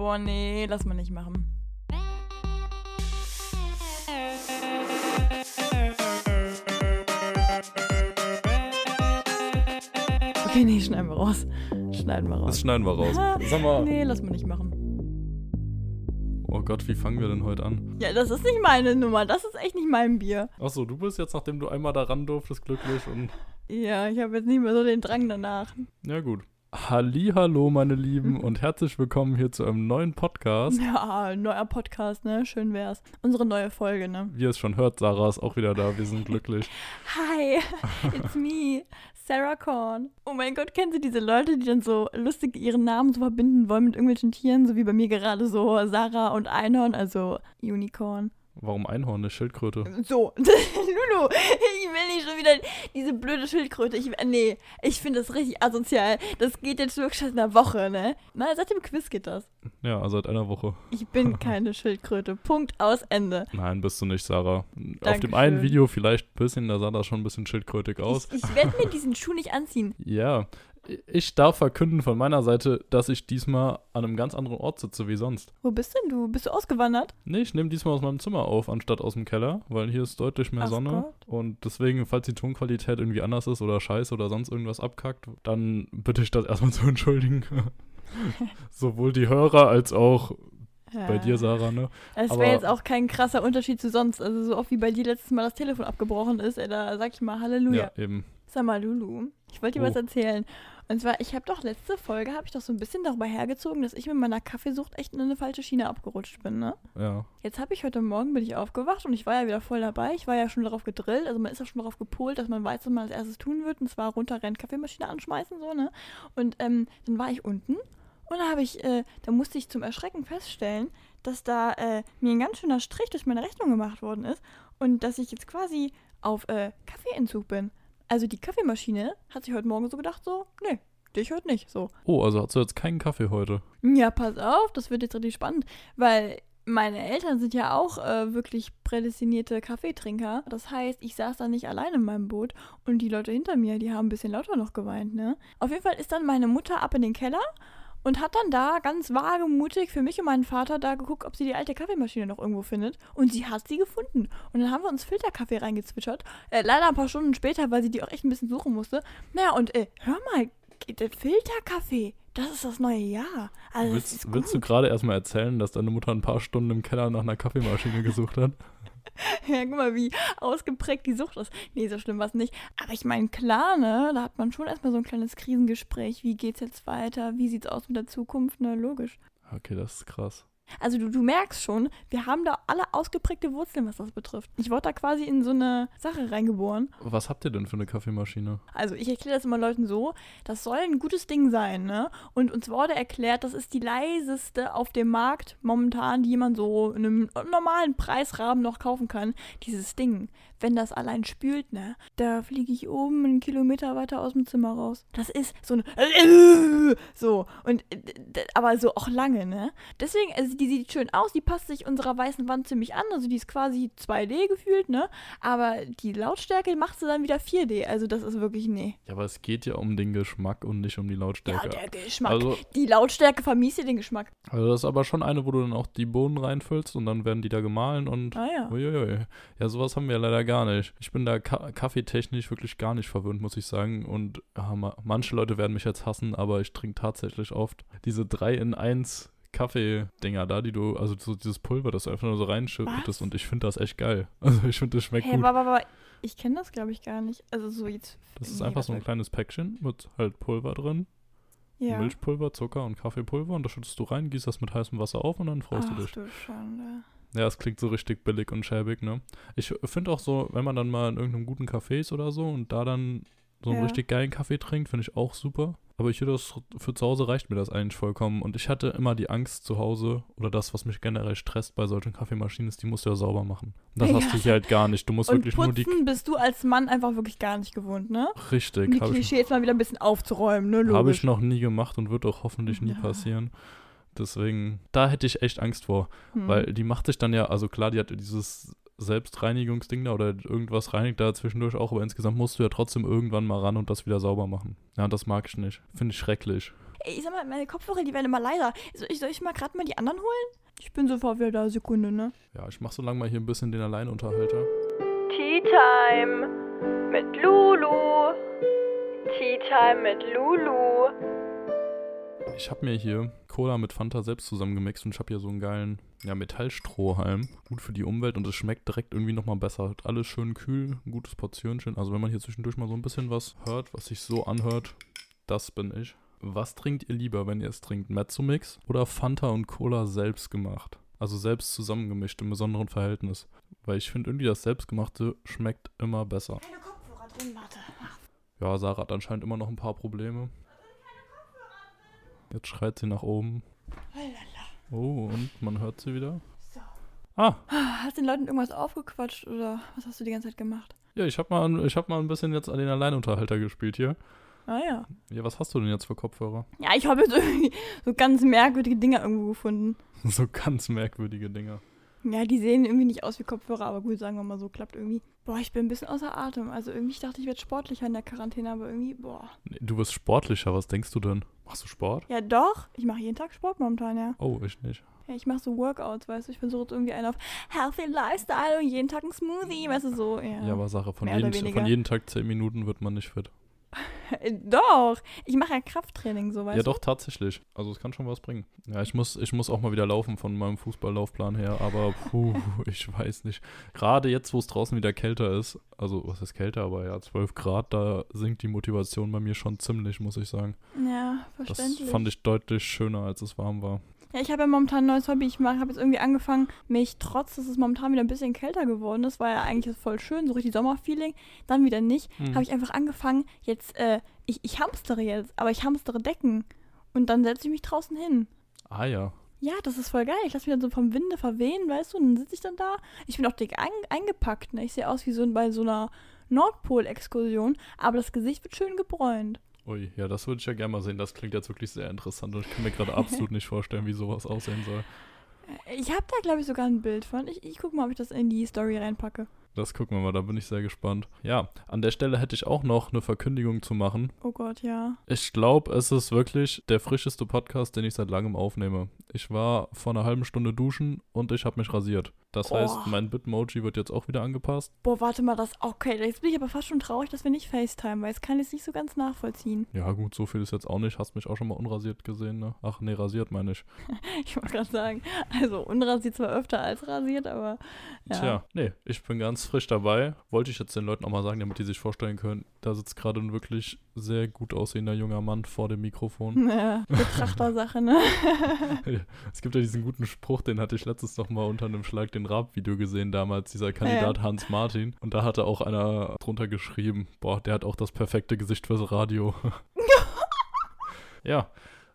Boah, nee, lass mal nicht machen. Okay, nee, schneiden wir raus. Schneiden wir raus. Das schneiden wir raus. Sag mal. Nee, lass mal nicht machen. Oh Gott, wie fangen wir denn heute an? Ja, das ist nicht meine Nummer. Das ist echt nicht mein Bier. Achso, du bist jetzt, nachdem du einmal da ran durftest, glücklich und. Ja, ich habe jetzt nicht mehr so den Drang danach. Ja, gut. Hallo, meine Lieben, und herzlich willkommen hier zu einem neuen Podcast. Ja, neuer Podcast, ne? Schön wär's. Unsere neue Folge, ne? Wie ihr es schon hört, Sarah ist auch wieder da. Wir sind glücklich. Hi, it's me, Sarah Korn. Oh mein Gott, kennen Sie diese Leute, die dann so lustig ihren Namen so verbinden wollen mit irgendwelchen Tieren, so wie bei mir gerade so Sarah und Einhorn, also Unicorn. Warum Einhorn, eine Schildkröte? So, Lulu, ich will nicht schon wieder diese blöde Schildkröte. Ich, nee, ich finde das richtig asozial. Das geht jetzt wirklich seit einer Woche, ne? Na, seit dem Quiz geht das. Ja, seit einer Woche. Ich bin keine Schildkröte. Punkt aus Ende. Nein, bist du nicht, Sarah. Auf dem Dankeschön. einen Video vielleicht ein bisschen, da sah das schon ein bisschen schildkrötig aus. Ich, ich werde mir diesen Schuh nicht anziehen. Ja, ich darf verkünden von meiner Seite, dass ich diesmal an einem ganz anderen Ort sitze wie sonst. Wo bist denn du? Bist du ausgewandert? Nee, ich nehme diesmal aus meinem Zimmer auf, anstatt aus dem Keller, weil hier ist deutlich mehr Ach Sonne. Gott. Und deswegen, falls die Tonqualität irgendwie anders ist oder scheiße oder sonst irgendwas abkackt, dann bitte ich das erstmal zu entschuldigen. Sowohl die Hörer als auch bei dir, Sarah, ne? Es wäre jetzt auch kein krasser Unterschied zu sonst. Also so oft wie bei dir letztes Mal das Telefon abgebrochen ist, ey, da sag ich mal Halleluja. Ja, eben. Sag mal, Lulu, ich wollte dir Oh. was erzählen. Und zwar, ich habe doch letzte Folge, habe ich doch so ein bisschen darüber hergezogen, dass ich mit meiner Kaffeesucht echt in eine falsche Schiene abgerutscht bin, ne? Ja. Jetzt habe ich heute Morgen, bin ich aufgewacht und ich war ja wieder voll dabei. Ich war ja schon darauf gedrillt, also man ist ja schon darauf gepolt, dass man weiß, was man als erstes tun wird. Und zwar runterrennen, Kaffeemaschine anschmeißen, so, ne? Und ähm, dann war ich unten und da habe ich, äh, da musste ich zum Erschrecken feststellen, dass da äh, mir ein ganz schöner Strich durch meine Rechnung gemacht worden ist und dass ich jetzt quasi auf äh, Kaffeeentzug bin. Also die Kaffeemaschine hat sich heute Morgen so gedacht, so, nee, dich heute nicht, so. Oh, also hast du jetzt keinen Kaffee heute? Ja, pass auf, das wird jetzt richtig spannend, weil meine Eltern sind ja auch äh, wirklich prädestinierte Kaffeetrinker. Das heißt, ich saß da nicht allein in meinem Boot und die Leute hinter mir, die haben ein bisschen lauter noch geweint, ne? Auf jeden Fall ist dann meine Mutter ab in den Keller und hat dann da ganz wagemutig für mich und meinen Vater da geguckt, ob sie die alte Kaffeemaschine noch irgendwo findet. Und sie hat sie gefunden. Und dann haben wir uns Filterkaffee reingezwitschert. Äh, leider ein paar Stunden später, weil sie die auch echt ein bisschen suchen musste. Naja, und äh, hör mal, Filterkaffee, das ist das neue Jahr. Also willst willst du gerade erstmal erzählen, dass deine Mutter ein paar Stunden im Keller nach einer Kaffeemaschine gesucht hat? Ja, guck mal, wie ausgeprägt die Sucht ist. Nee, so schlimm war es nicht. Aber ich meine, klar, ne, da hat man schon erstmal so ein kleines Krisengespräch. Wie geht's jetzt weiter? Wie sieht's aus mit der Zukunft? Ne, logisch. Okay, das ist krass. Also du, du merkst schon, wir haben da alle ausgeprägte Wurzeln, was das betrifft. Ich wurde da quasi in so eine Sache reingeboren. Was habt ihr denn für eine Kaffeemaschine? Also ich erkläre das immer Leuten so, das soll ein gutes Ding sein, ne? Und uns wurde erklärt, das ist die leiseste auf dem Markt momentan, die man so in einem normalen Preisrahmen noch kaufen kann. Dieses Ding, wenn das allein spült, ne? Da fliege ich oben einen Kilometer weiter aus dem Zimmer raus. Das ist so eine... So, und äh, aber so auch lange, ne? Deswegen, also die sieht schön aus, die passt sich unserer weißen Wand ziemlich an, also die ist quasi 2D gefühlt, ne? Aber die Lautstärke macht sie dann wieder 4D, also das ist wirklich, nee. Ja, aber es geht ja um den Geschmack und nicht um die Ja, Lautstärke. der Geschmack. also, die Lautstärke vermisst dir den Geschmack. also das ist aber schon eine, wo du dann auch die Bohnen reinfüllst und dann werden die da gemahlen und Ah ja. Uiuiui. Ja, sowas haben wir ja leider gar nicht. Ich bin da ka kaffeetechnisch wirklich gar nicht verwöhnt, muss ich sagen. Und ja, ma manche Leute werden mich jetzt hassen, aber ich trinke tatsächlich oft diese 3 in 1 Kaffee-Dinger da, die du, also so dieses Pulver, das du einfach nur so reinschüttest und ich finde das echt geil. Also ich finde, das schmeckt Hey, gut. aber, aber, ich kenne das, glaube ich, gar nicht. Also so jetzt. Das ist einfach so ein kleines Päckchen mit halt Pulver drin. Ja. Milchpulver, Zucker und Kaffeepulver und das schüttest du rein, gießt das mit heißem Wasser auf und dann freust Ach du dich. du Schande. Ja, es klingt so richtig billig und schäbig, ne? Ich finde auch so, wenn man dann mal in irgendeinem guten Café ist oder so und da dann so einen Ja. richtig geilen Kaffee trinkt, finde ich auch super. Aber ich finde, das für zu Hause reicht mir das eigentlich vollkommen. Und ich hatte immer die Angst zu Hause oder das, was mich generell stresst bei solchen Kaffeemaschinen, ist, die musst du ja sauber machen. Und das Ja. hast du hier halt gar nicht. Du musst Und wirklich nur die. putzen bist du als Mann einfach wirklich gar nicht gewohnt, ne? Um Richtig, die habe ich, Klischees mal wieder ein bisschen aufzuräumen, ne? Logisch. hab ich noch nie gemacht und wird auch hoffentlich nie Ja. passieren. Deswegen, da hätte ich echt Angst vor. Hm. Weil die macht sich dann ja, also klar, die hat dieses Selbstreinigungsding da oder irgendwas reinigt da zwischendurch auch, aber insgesamt musst du ja trotzdem irgendwann mal ran und das wieder sauber machen. Ja, das mag ich nicht. Finde ich schrecklich. Ey, sag mal, meine Kopfhörer, die werden immer leiser. Soll ich, soll ich mal gerade mal die anderen holen? Ich bin sofort wieder da, Sekunde, ne? Ja, ich mach so lange mal hier ein bisschen den Alleinunterhalter. Tea Time mit Lulu. Tea Time mit Lulu. Ich habe mir hier Cola mit Fanta selbst zusammengemixt und ich habe hier so einen geilen ja, Metallstrohhalm. Gut für die Umwelt und es schmeckt direkt irgendwie nochmal besser. Hat alles schön kühl, ein gutes Portionchen. Also wenn man hier zwischendurch mal so ein bisschen was hört, was sich so anhört, das bin ich. Was trinkt ihr lieber, wenn ihr es trinkt? Mezzomix oder Fanta und Cola selbst gemacht? Also selbst zusammengemischt im besonderen Verhältnis. Weil ich finde irgendwie das selbstgemachte schmeckt immer besser. Keine Kopfhörer drin, warte. Ja, Sarah hat anscheinend immer noch ein paar Probleme. Jetzt schreit sie nach oben. Oh, und man hört sie wieder. So. Ah, Hast den Leuten irgendwas aufgequatscht oder was hast du die ganze Zeit gemacht? ja, ich habe mal, ich hab mal ein bisschen jetzt an den Alleinunterhalter gespielt hier. Ah ja. Ja, was hast du denn jetzt für Kopfhörer? Ja, ich habe jetzt irgendwie so ganz merkwürdige Dinger irgendwo gefunden. so ganz merkwürdige Dinger. Ja, die sehen irgendwie nicht aus wie Kopfhörer, aber gut, sagen wir mal so, klappt irgendwie. Boah, ich bin ein bisschen außer Atem. Also irgendwie, ich dachte, ich werde sportlicher in der Quarantäne, aber irgendwie, boah. Nee, du wirst sportlicher, was denkst du denn? Machst du Sport? Ja, doch. Ich mache jeden Tag Sport momentan, ja. Oh, ich nicht. Ja, ich mache so Workouts, weißt du. Ich versuche jetzt irgendwie einen auf Healthy Lifestyle und jeden Tag ein Smoothie, weißt du, so. Ja, Ja, aber Sache, von, jeden, von jeden Tag 10 Minuten wird man nicht fit. Äh, Doch. Ich mache ja Krafttraining, so, weißt ja, du. doch, tatsächlich. Also es kann schon was bringen. Ja, ich muss, ich muss auch mal wieder laufen von meinem Fußballlaufplan her, aber puh, ich weiß nicht. Gerade jetzt, wo es draußen wieder kälter ist, also was ist kälter, aber ja, 12 Grad, da sinkt die Motivation bei mir schon ziemlich, muss ich sagen. Ja, Das verständlich. fand ich deutlich schöner, als es warm war. Ja, ich habe ja momentan ein neues Hobby. Ich habe jetzt irgendwie angefangen, mich, trotz dass es momentan wieder ein bisschen kälter geworden ist, war ja eigentlich voll schön, so richtig Sommerfeeling, dann wieder nicht, Hm. habe ich einfach angefangen, jetzt, äh, ich, ich hamstere jetzt, aber ich hamstere Decken. Und dann setze ich mich draußen hin. Ah ja. Ja, das ist voll geil. Ich lasse mich dann so vom Winde verwehen, weißt du, und dann sitze ich dann da. Ich bin auch dick ein, eingepackt, ne? Ich sehe aus wie so bei so einer Nordpol-Exkursion, aber das Gesicht wird schön gebräunt. Ui, ja, das würde ich ja gerne mal sehen. Das klingt jetzt wirklich sehr interessant und ich kann mir gerade absolut nicht vorstellen, wie sowas aussehen soll. Ich habe da, glaube ich, sogar ein Bild von. Ich, ich gucke mal, ob ich das in die Story reinpacke. Das gucken wir mal, da bin ich sehr gespannt. Ja, an der Stelle hätte ich auch noch eine Verkündigung zu machen. Oh Gott, ja. Ich glaube, es ist wirklich der frischeste Podcast, den ich seit langem aufnehme. Ich war vor einer halben Stunde duschen und ich habe mich rasiert. Das Oh. heißt, mein Bitmoji wird jetzt auch wieder angepasst. Boah, warte mal, das. Okay, jetzt bin ich aber fast schon traurig, dass wir nicht FaceTime, weil es kann jetzt nicht so ganz nachvollziehen. Ja, gut, so viel ist jetzt auch nicht. Hast mich auch schon mal unrasiert gesehen, ne? Ach, nee, rasiert meine ich. Ich wollte gerade sagen, also unrasiert zwar öfter als rasiert, aber. Ja. Tja, nee, ich bin ganz frisch dabei. Wollte ich jetzt den Leuten auch mal sagen, damit die sich vorstellen können, da sitzt gerade ein wirklich sehr gut aussehender junger Mann vor dem Mikrofon. Ja, Betrachtersache, ne? Es gibt ja diesen guten Spruch, den hatte ich letztens noch mal unter einem Schlag den Rab-Video gesehen, damals dieser Kandidat Hans Martin. Und da hatte auch einer drunter geschrieben, boah, der hat auch das perfekte Gesicht fürs Radio. ja.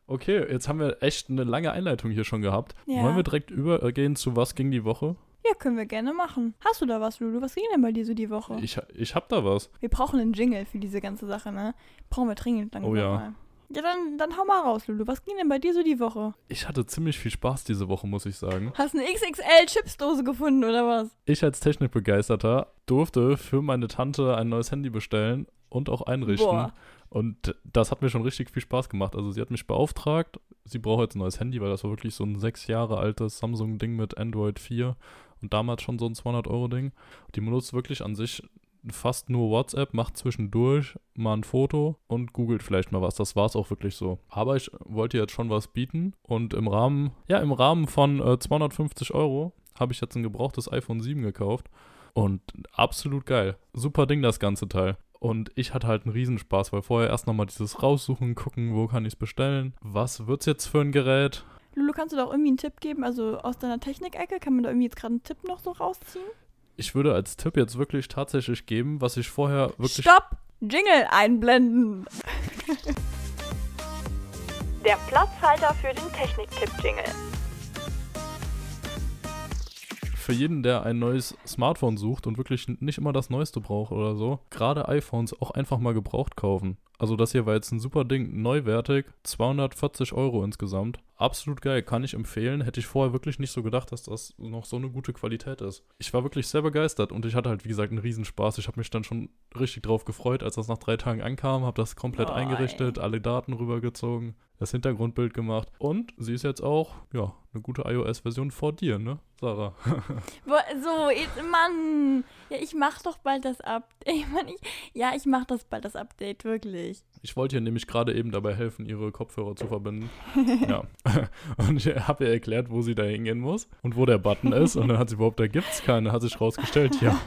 Okay, jetzt haben wir echt eine lange Einleitung hier schon gehabt. Ja. Wollen wir direkt übergehen zu was ging die Woche? Ja, können wir gerne machen. Hast du da was, Lulu? Was ging denn bei dir so die Woche? Ich, ich hab da was. Wir brauchen einen Jingle für diese ganze Sache, ne? Brauchen wir dringend langsam Oh ja. mal. Ja, dann, dann hau mal raus, Lulu. Was ging denn bei dir so die Woche? Ich hatte ziemlich viel Spaß diese Woche, muss ich sagen. Hast eine XXL-Chipsdose gefunden, oder was? Ich als Technikbegeisterter durfte für meine Tante ein neues Handy bestellen und auch einrichten. Boah. Und das hat mir schon richtig viel Spaß gemacht. Also sie hat mich beauftragt, sie braucht jetzt ein neues Handy, weil das war wirklich so ein sechs Jahre altes Samsung-Ding mit Android 4 und damals schon so ein 200-Euro-Ding. Die benutzt wirklich an sich fast nur WhatsApp, macht zwischendurch mal ein Foto und googelt vielleicht mal was. Das war es auch wirklich so. Aber ich wollte jetzt schon was bieten und im Rahmen, ja, im Rahmen von äh, 250 Euro habe ich jetzt ein gebrauchtes iPhone 7 gekauft und absolut geil. Super Ding, das ganze Teil. Und ich hatte halt einen Riesenspaß, weil vorher erst nochmal dieses raussuchen, gucken, wo kann ich es bestellen, was wird's jetzt für ein Gerät. Lulu, kannst du da auch irgendwie einen Tipp geben? Also aus deiner Technikecke, kann man da irgendwie jetzt gerade einen Tipp noch so rausziehen? Ich würde als Tipp jetzt wirklich tatsächlich geben, was ich vorher wirklich Stopp! Jingle einblenden! Der Platzhalter für den Techniktipp-Jingle. für jeden, der ein neues Smartphone sucht und wirklich nicht immer das Neueste braucht oder so, gerade iPhones auch einfach mal gebraucht kaufen. Also das hier war jetzt ein super Ding, neuwertig, 240 Euro insgesamt. absolut geil, kann ich empfehlen. Hätte ich vorher wirklich nicht so gedacht, dass das noch so eine gute Qualität ist. Ich war wirklich sehr begeistert und ich hatte halt, wie gesagt, einen Riesenspaß. Ich habe mich dann schon richtig drauf gefreut, als das nach drei Tagen ankam, habe das komplett Oh, eingerichtet, alle Daten rübergezogen, das Hintergrundbild gemacht und sie ist jetzt auch, ja, eine gute iOS-Version vor dir, ne, Sarah? So, jetzt, Mann. Ja, ich mach doch bald das Update. Ich mein, ich, ja, ich mach das bald das Update, wirklich. Ich wollte ihr nämlich gerade eben dabei helfen, ihre Kopfhörer zu verbinden. ja. Und ich habe ihr erklärt, wo sie da hingehen muss und wo der Button ist. Und dann hat sie überhaupt, da gibt's keinen. Hat sich rausgestellt, ja.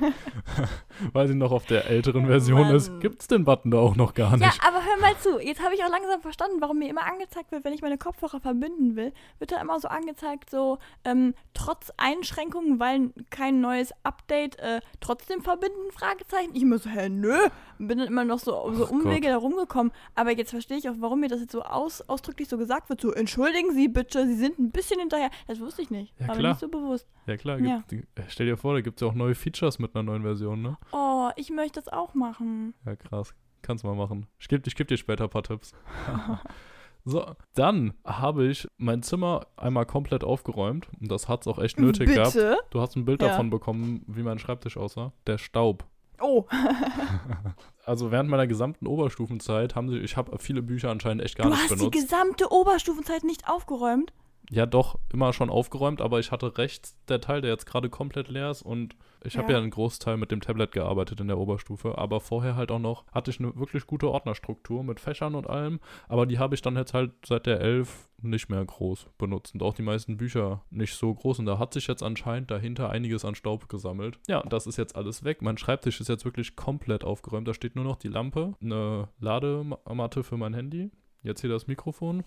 Weil sie noch auf der älteren Version Mann. ist, gibt's den Button da auch noch gar Ja, nicht. aber hör mal zu. Jetzt habe ich auch langsam verstanden, warum mir immer angezeigt wird, wenn ich meine Kopfhörer verbinden will, wird da immer so angezeigt, so ähm, trotz Einschränkungen, weil kein neues Update äh, trotzdem verbinden, Fragezeichen. Ich immer so, hä, nö. Bin dann immer noch so, so Umwege Gott. Rumgekommen. Aber jetzt verstehe ich auch, warum mir das jetzt so aus, ausdrücklich so gesagt wird. So, entschuldigen Sie bitte, Sie sind ein bisschen hinterher. Das wusste ich nicht. Ja, War mir klar. nicht so bewusst. Ja klar, Ja. gibt, die- stell dir vor, da gibt's ja auch neue Features mit einer neuen Version, ne? Oh, ich möchte das auch machen. Ja, krass. Kannst mal machen. Ich gebe ich geb dir später ein paar Tipps. so, dann habe ich mein Zimmer einmal komplett aufgeräumt. Und das hat's auch echt nötig gehabt. bitte? Du hast ein Bild Ja. davon bekommen, wie mein Schreibtisch aussah. Der Staub. Oh, Also während meiner gesamten Oberstufenzeit haben sie, ich habe viele Bücher anscheinend echt gar du nicht hast die benutzt. gesamte Oberstufenzeit nicht aufgeräumt? Ja, doch, immer schon aufgeräumt, aber ich hatte rechts der Teil, der jetzt gerade komplett leer ist und ich habe Ja. ja einen Großteil mit dem Tablet gearbeitet in der Oberstufe, aber vorher halt auch noch, hatte ich eine wirklich gute Ordnerstruktur mit Fächern und allem, aber die habe ich dann jetzt halt seit der 11 nicht mehr groß benutzt und auch die meisten Bücher nicht so groß und da hat sich jetzt anscheinend dahinter einiges an Staub gesammelt. Ja, das ist jetzt alles weg. Mein Schreibtisch ist jetzt wirklich komplett aufgeräumt, da steht nur noch die Lampe, eine Ladematte für mein Handy, jetzt hier das Mikrofon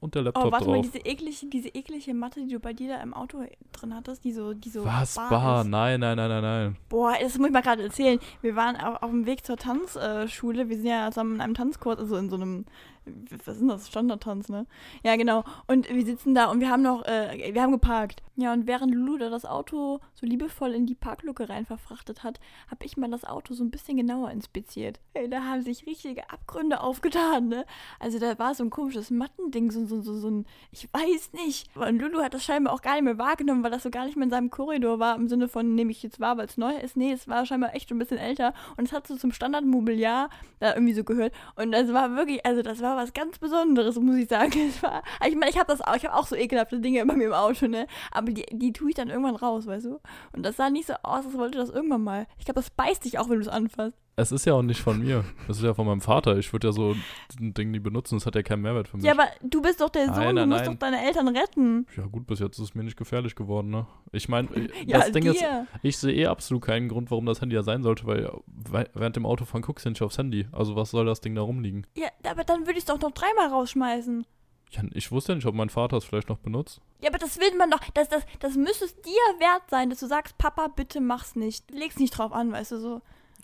und der Laptop Oh, warte drauf. mal, diese eklige, diese eklige Matte, die du bei dir da im Auto drin hattest, die so, die so Was bar bar? Nein, nein, nein, nein, nein. Boah, das muss ich mal gerade erzählen. Wir waren auf, auf dem Weg zur Tanzschule. Wir sind ja zusammen in einem Tanzkurs, also in so einem, was ist denn das? Standardtanz, ne? Ja, genau. Und wir sitzen da und wir haben noch, äh, wir haben geparkt. Ja, und während Lulu da das Auto so liebevoll in die Parkluke rein verfrachtet hat, habe ich mal das Auto so ein bisschen genauer inspiziert. Hey, da haben sich richtige Abgründe aufgetan, ne? Also da war so ein komisches Mattending, so, so, so, so ein, ich weiß nicht. Und Lulu hat das scheinbar auch gar nicht mehr wahrgenommen, weil das so gar nicht mehr in seinem Korridor war, im Sinne von, nehme ich jetzt wahr, weil es neu ist. Nee, es war scheinbar echt schon ein bisschen älter und es hat so zum Standardmobiliar da irgendwie so gehört. Und das war wirklich, also das war was ganz Besonderes, muss ich sagen. Es war, ich meine, ich habe das auch, ich habe auch so ekelhafte Dinge bei mir im Auto, ne? Aber die, die tue ich dann irgendwann raus, weißt du? Und das sah nicht so aus, als wollte das irgendwann mal. Ich glaube, das beißt dich auch, wenn du es anfasst. Es ist ja auch nicht von mir. Das ist ja von meinem Vater. Ich würde ja so ein Ding nie benutzen. Das hat ja keinen Mehrwert für mich. Ja, aber du bist doch der Sohn, Nein, du musst nein. doch deine Eltern retten. Ja, gut, bis jetzt ist es mir nicht gefährlich geworden, ne? Ich meine, Ja, das Ding ist, dir. ich sehe eh absolut keinen Grund, warum das Handy ja sein sollte, weil we- während dem Autofahren guckst du nicht aufs Handy. Also was soll das Ding da rumliegen? Ja, aber dann würde ich es doch noch dreimal rausschmeißen. Ja, ich wusste ja nicht, ob mein Vater es vielleicht noch benutzt. Ja, aber das will man doch. Das, das, das müsste es dir wert sein, dass du sagst, Papa, bitte mach's nicht. Leg's nicht drauf an, weißt du so.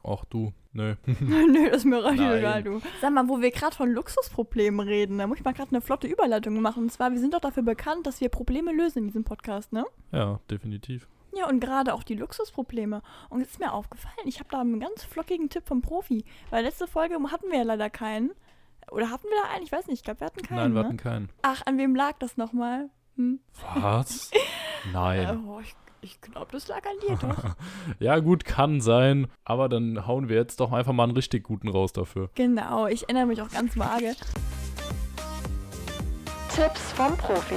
Ach du, nee. Nö, das ist mir recht egal, du. Sag mal, wo wir gerade von Luxusproblemen reden, da muss ich mal gerade eine flotte Überleitung machen. Und zwar, wir sind doch dafür bekannt, dass wir Probleme lösen in diesem Podcast, ne? ja, definitiv. Ja, und gerade auch die Luxusprobleme. Und es ist mir aufgefallen, ich habe da einen ganz flockigen Tipp vom Profi. Weil letzte Folge hatten wir ja leider keinen. Oder hatten wir da einen? Ich weiß nicht, ich glaube, wir hatten keinen. Nein, wir ne? hatten keinen. Ach, an wem lag das nochmal? Hm? Was? Nein. Oh, ich ich glaube, das lag an dir, doch. Ja, gut, kann sein. Aber dann hauen wir jetzt doch einfach mal einen richtig guten raus dafür. genau, ich erinnere mich auch ganz vage. Tipps vom Profi.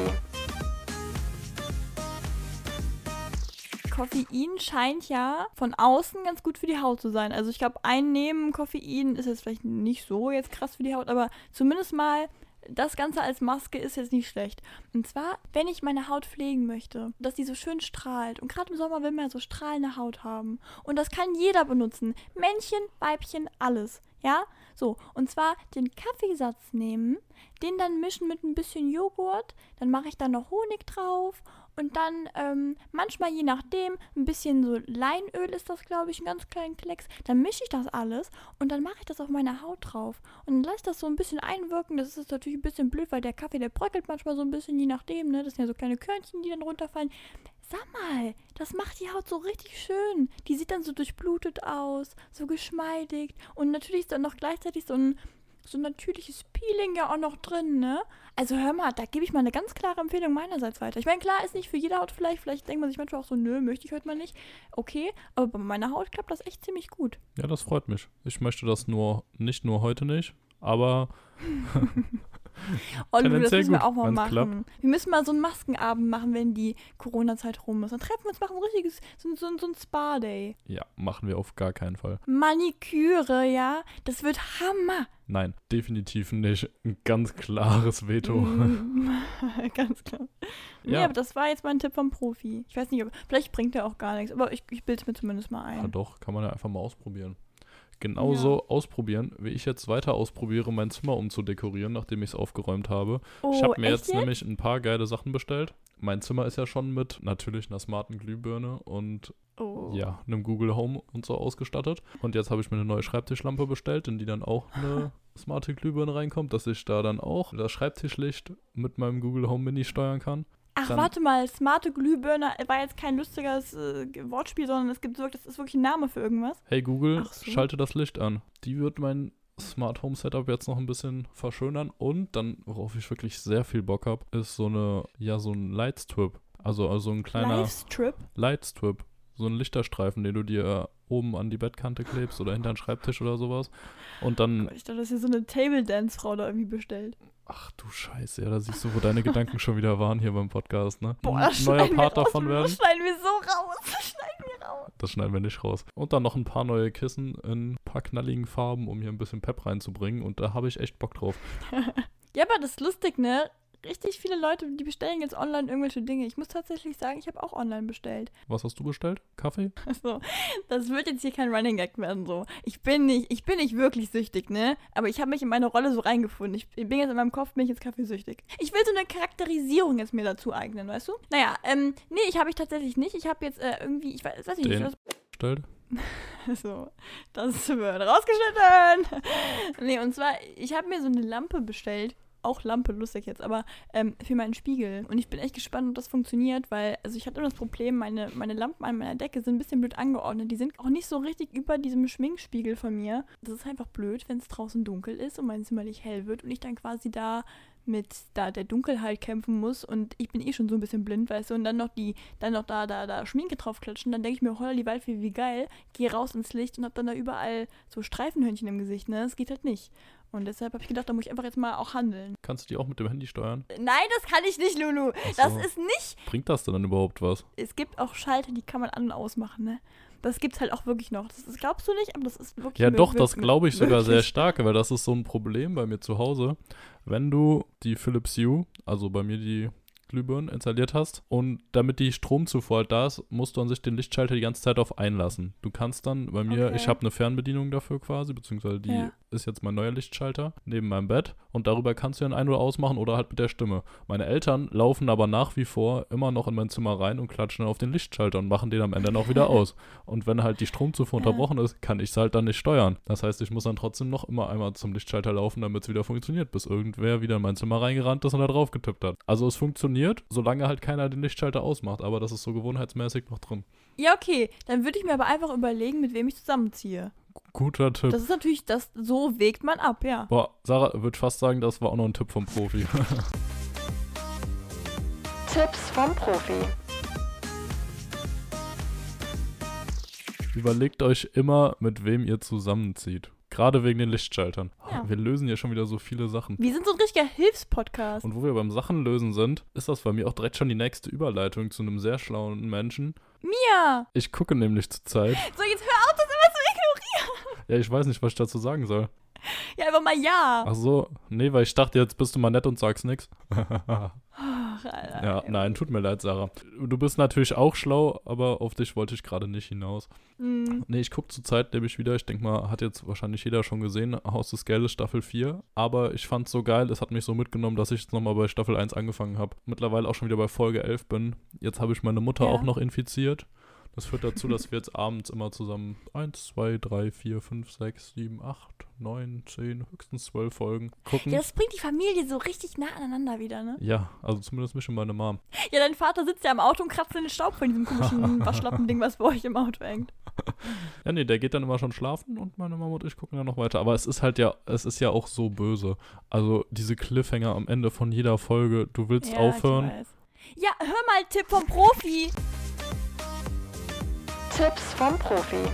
Koffein scheint ja von außen ganz gut für die Haut zu sein. Also ich glaube, einnehmen Koffein ist jetzt vielleicht nicht so jetzt krass für die Haut, aber zumindest mal das Ganze als Maske ist jetzt nicht schlecht. Und zwar, wenn ich meine Haut pflegen möchte, dass die so schön strahlt. Und gerade im Sommer will man ja so strahlende Haut haben. Und das kann jeder benutzen. Männchen, Weibchen, alles. Ja? So, und zwar den Kaffeesatz nehmen, den dann mischen mit ein bisschen Joghurt, dann mache ich da noch Honig drauf und dann ähm, manchmal je nachdem ein bisschen so Leinöl ist das, glaube ich, ein ganz kleinen Klecks. Dann mische ich das alles und dann mache ich das auf meine Haut drauf und dann lasse ich das so ein bisschen einwirken. Das ist natürlich ein bisschen blöd, weil der Kaffee, der bröckelt manchmal so ein bisschen, je nachdem, ne? Das sind ja so kleine Körnchen, die dann runterfallen. Sag mal, das macht die Haut so richtig schön. Die sieht dann so durchblutet aus, so geschmeidig und natürlich ist dann noch gleichzeitig so ein so ein natürliches Peeling ja auch noch drin, ne? Also hör mal, da gebe ich mal eine ganz klare Empfehlung meinerseits weiter. Ich meine, klar, ist nicht für jede Haut vielleicht, vielleicht denkt man sich manchmal auch so, nö, möchte ich heute mal nicht. Okay, aber bei meiner Haut klappt das echt ziemlich gut. Ja, das freut mich. Ich möchte das nur, nicht nur heute nicht, aber Oh, Lulu, das müssen wir auch mal machen. klappt. Wir müssen mal so einen Maskenabend machen, wenn die Corona-Zeit rum ist. Dann treffen wir uns, machen so ein richtiges, so, so, so ein Spa-Day. ja, machen wir auf gar keinen Fall. Maniküre, ja, das wird Hammer. Nein, definitiv nicht. Ein ganz klares Veto. Mm, Ganz klar. Nee, Ja. aber das war jetzt mal ein Tipp vom Profi. Ich weiß nicht, ob, vielleicht bringt er auch gar nichts, aber ich, ich bilde es mir zumindest mal Ja, ein. doch, kann man ja einfach mal ausprobieren. Genauso ausprobieren, wie ich jetzt weiter ausprobiere, mein Zimmer umzudekorieren, nachdem ich es aufgeräumt habe. Oh, ich habe mir echt jetzt nämlich ein paar geile Sachen bestellt. Mein Zimmer ist ja schon mit natürlich einer smarten Glühbirne und Oh. ja, einem Google Home und so ausgestattet. Und jetzt habe ich mir eine neue Schreibtischlampe bestellt, in die dann auch eine smarte Glühbirne reinkommt, dass ich da dann auch das Schreibtischlicht mit meinem Google Home Mini steuern kann. Ach, Dann- warte mal, smarte Glühbirne war jetzt kein lustiges äh, Wortspiel, sondern es gibt wirklich, das ist wirklich ein Name für irgendwas. Hey Google, so. schalte das Licht an. Die wird mein Smart Home Setup jetzt noch ein bisschen verschönern und dann, worauf ich wirklich sehr viel Bock habe, ist so eine, ja, so ein Lightstrip. Also, also ein kleiner Livestrip. Lightstrip. So ein Lichterstreifen, den du dir oben an die Bettkante klebst oder hinter den Schreibtisch oder sowas. Und dann, Ich dachte, dass hier so eine Table Dance Frau da irgendwie bestellt. Ach du Scheiße, ja, da siehst du, wo deine Gedanken schon wieder waren hier beim Podcast, ne? Boah, das neuer schneiden wir Part davon werden. Das schneiden wir so raus. Das schneiden wir raus. Das schneiden wir nicht raus. Und dann noch ein paar neue Kissen in ein paar knalligen Farben, um hier ein bisschen Pep reinzubringen. Und da habe ich echt Bock drauf. Ja, aber das ist lustig, ne? Richtig viele Leute, die bestellen jetzt online irgendwelche Dinge. Ich muss tatsächlich sagen, ich habe auch online bestellt. Was hast du bestellt? Kaffee? Also, das wird jetzt hier kein Running Gag werden, so. Ich bin nicht, ich bin nicht wirklich süchtig, ne? Aber ich habe mich in meine Rolle so reingefunden. Ich bin jetzt in meinem Kopf, bin ich jetzt kaffeesüchtig. Ich will so eine Charakterisierung jetzt mir dazu eignen, weißt du? Naja, ähm, nee, ich habe ich tatsächlich nicht. Ich habe jetzt äh, irgendwie, ich weiß, weiß ich nicht, was Bestellt? So, das wird rausgeschnitten. nee, und zwar, ich habe mir so eine Lampe bestellt. Auch Lampe, lustig jetzt, aber ähm, für meinen Spiegel. Und ich bin echt gespannt, ob das funktioniert, weil, also ich hatte immer das Problem, meine, meine Lampen an meiner Decke sind ein bisschen blöd angeordnet. Die sind auch nicht so richtig über diesem Schminkspiegel von mir. Das ist einfach blöd, wenn es draußen dunkel ist und mein Zimmer nicht hell wird und ich dann quasi da mit da der Dunkelheit kämpfen muss und ich bin eh schon so ein bisschen blind, weißt du, und dann noch die, dann noch da, da, da Schminke draufklatschen, dann denke ich mir, holla die Waldfee, wie geil, geh raus ins Licht und hab dann da überall so Streifenhörnchen im Gesicht, ne, das geht halt nicht. Und deshalb habe ich gedacht, da muss ich einfach jetzt mal auch handeln. Kannst du die auch mit dem Handy steuern? Nein, das kann ich nicht, Lulu. Ach Das so. ist nicht. Bringt das denn dann überhaupt was? Es gibt auch Schalter, die kann man an- und ausmachen, ne. Das gibt's halt auch wirklich noch. Das ist, glaubst du nicht, aber das ist wirklich Ja, doch, das glaube ich sogar sehr wirklich. stark, weil das ist so ein Problem bei mir zu Hause. Wenn du die Philips Hue, also bei mir die Glühbirnen, installiert hast und damit die Stromzufuhr halt da ist, musst du an sich den Lichtschalter die ganze Zeit auf einlassen. Du kannst dann bei mir, Okay. ich habe eine Fernbedienung dafür quasi, beziehungsweise die Ja. ist jetzt mein neuer Lichtschalter neben meinem Bett und darüber kannst du ihn ein- oder ausmachen oder halt mit der Stimme. Meine Eltern laufen aber nach wie vor immer noch in mein Zimmer rein und klatschen auf den Lichtschalter und machen den am Ende noch wieder aus. Und wenn halt die Stromzufuhr Ja. unterbrochen ist, kann ich es halt dann nicht steuern. Das heißt, ich muss dann trotzdem noch immer einmal zum Lichtschalter laufen, damit es wieder funktioniert, bis irgendwer wieder in mein Zimmer reingerannt ist und da drauf getippt hat. Also es funktioniert, solange halt keiner den Lichtschalter ausmacht, aber das ist so gewohnheitsmäßig noch drin. Ja, okay. Dann würde ich mir aber einfach überlegen, mit wem ich zusammenziehe. Guter Tipp. Das ist natürlich, das, so wägt man ab, ja. Boah, Sarah würde fast sagen, das war auch noch ein Tipp vom Profi. Tipps vom Profi. Überlegt euch immer, mit wem ihr zusammenzieht. Gerade wegen den Lichtschaltern. Ja. Wir lösen hier schon wieder so viele Sachen. Wir sind so ein richtiger Hilfspodcast. Und wo wir beim Sachen lösen sind, ist das bei mir auch direkt schon die nächste Überleitung zu einem sehr schlauen Menschen. Mia! Ich gucke nämlich zurzeit. So, jetzt hör auf, das immer zu ignorieren. Ja, ich weiß nicht, was ich dazu sagen soll. Ja, einfach mal ja. Ach so, nee, weil ich dachte, jetzt bist du mal nett und sagst nix. Ach, Alter. ja, nein, tut mir leid, Sarah. Du bist natürlich auch schlau, aber auf dich wollte ich gerade nicht hinaus. Hm. Nee, ich gucke zurzeit nämlich wieder, ich denke mal, hat jetzt wahrscheinlich jeder schon gesehen, Haus des Geldes Staffel 4. Aber ich fand's so geil, es hat mich so mitgenommen, dass ich jetzt nochmal bei Staffel 1 angefangen habe. Mittlerweile auch schon wieder bei Folge 11 bin. Jetzt habe ich meine Mutter Ja. auch noch infiziert. Das führt dazu, dass wir jetzt abends immer zusammen 1, 2, 3, 4, 5, 6, 7, 8, 9, 10, höchstens 12 Folgen gucken. Ja, das bringt die Familie so richtig nah aneinander wieder, ne? Ja, also zumindest mich und meine Mom. Ja, dein Vater sitzt ja im Auto und kratzt in den Staub von diesem komischen Waschlappending, was bei euch im Auto hängt. ja, nee, der geht dann immer schon schlafen und meine Mama und ich gucken dann noch weiter. Aber es ist halt ja, es ist ja auch so böse. Also diese Cliffhanger am Ende von jeder Folge, du willst Ja, aufhören. Ja, hör mal, Tipp vom Profi. Tipps vom Profi.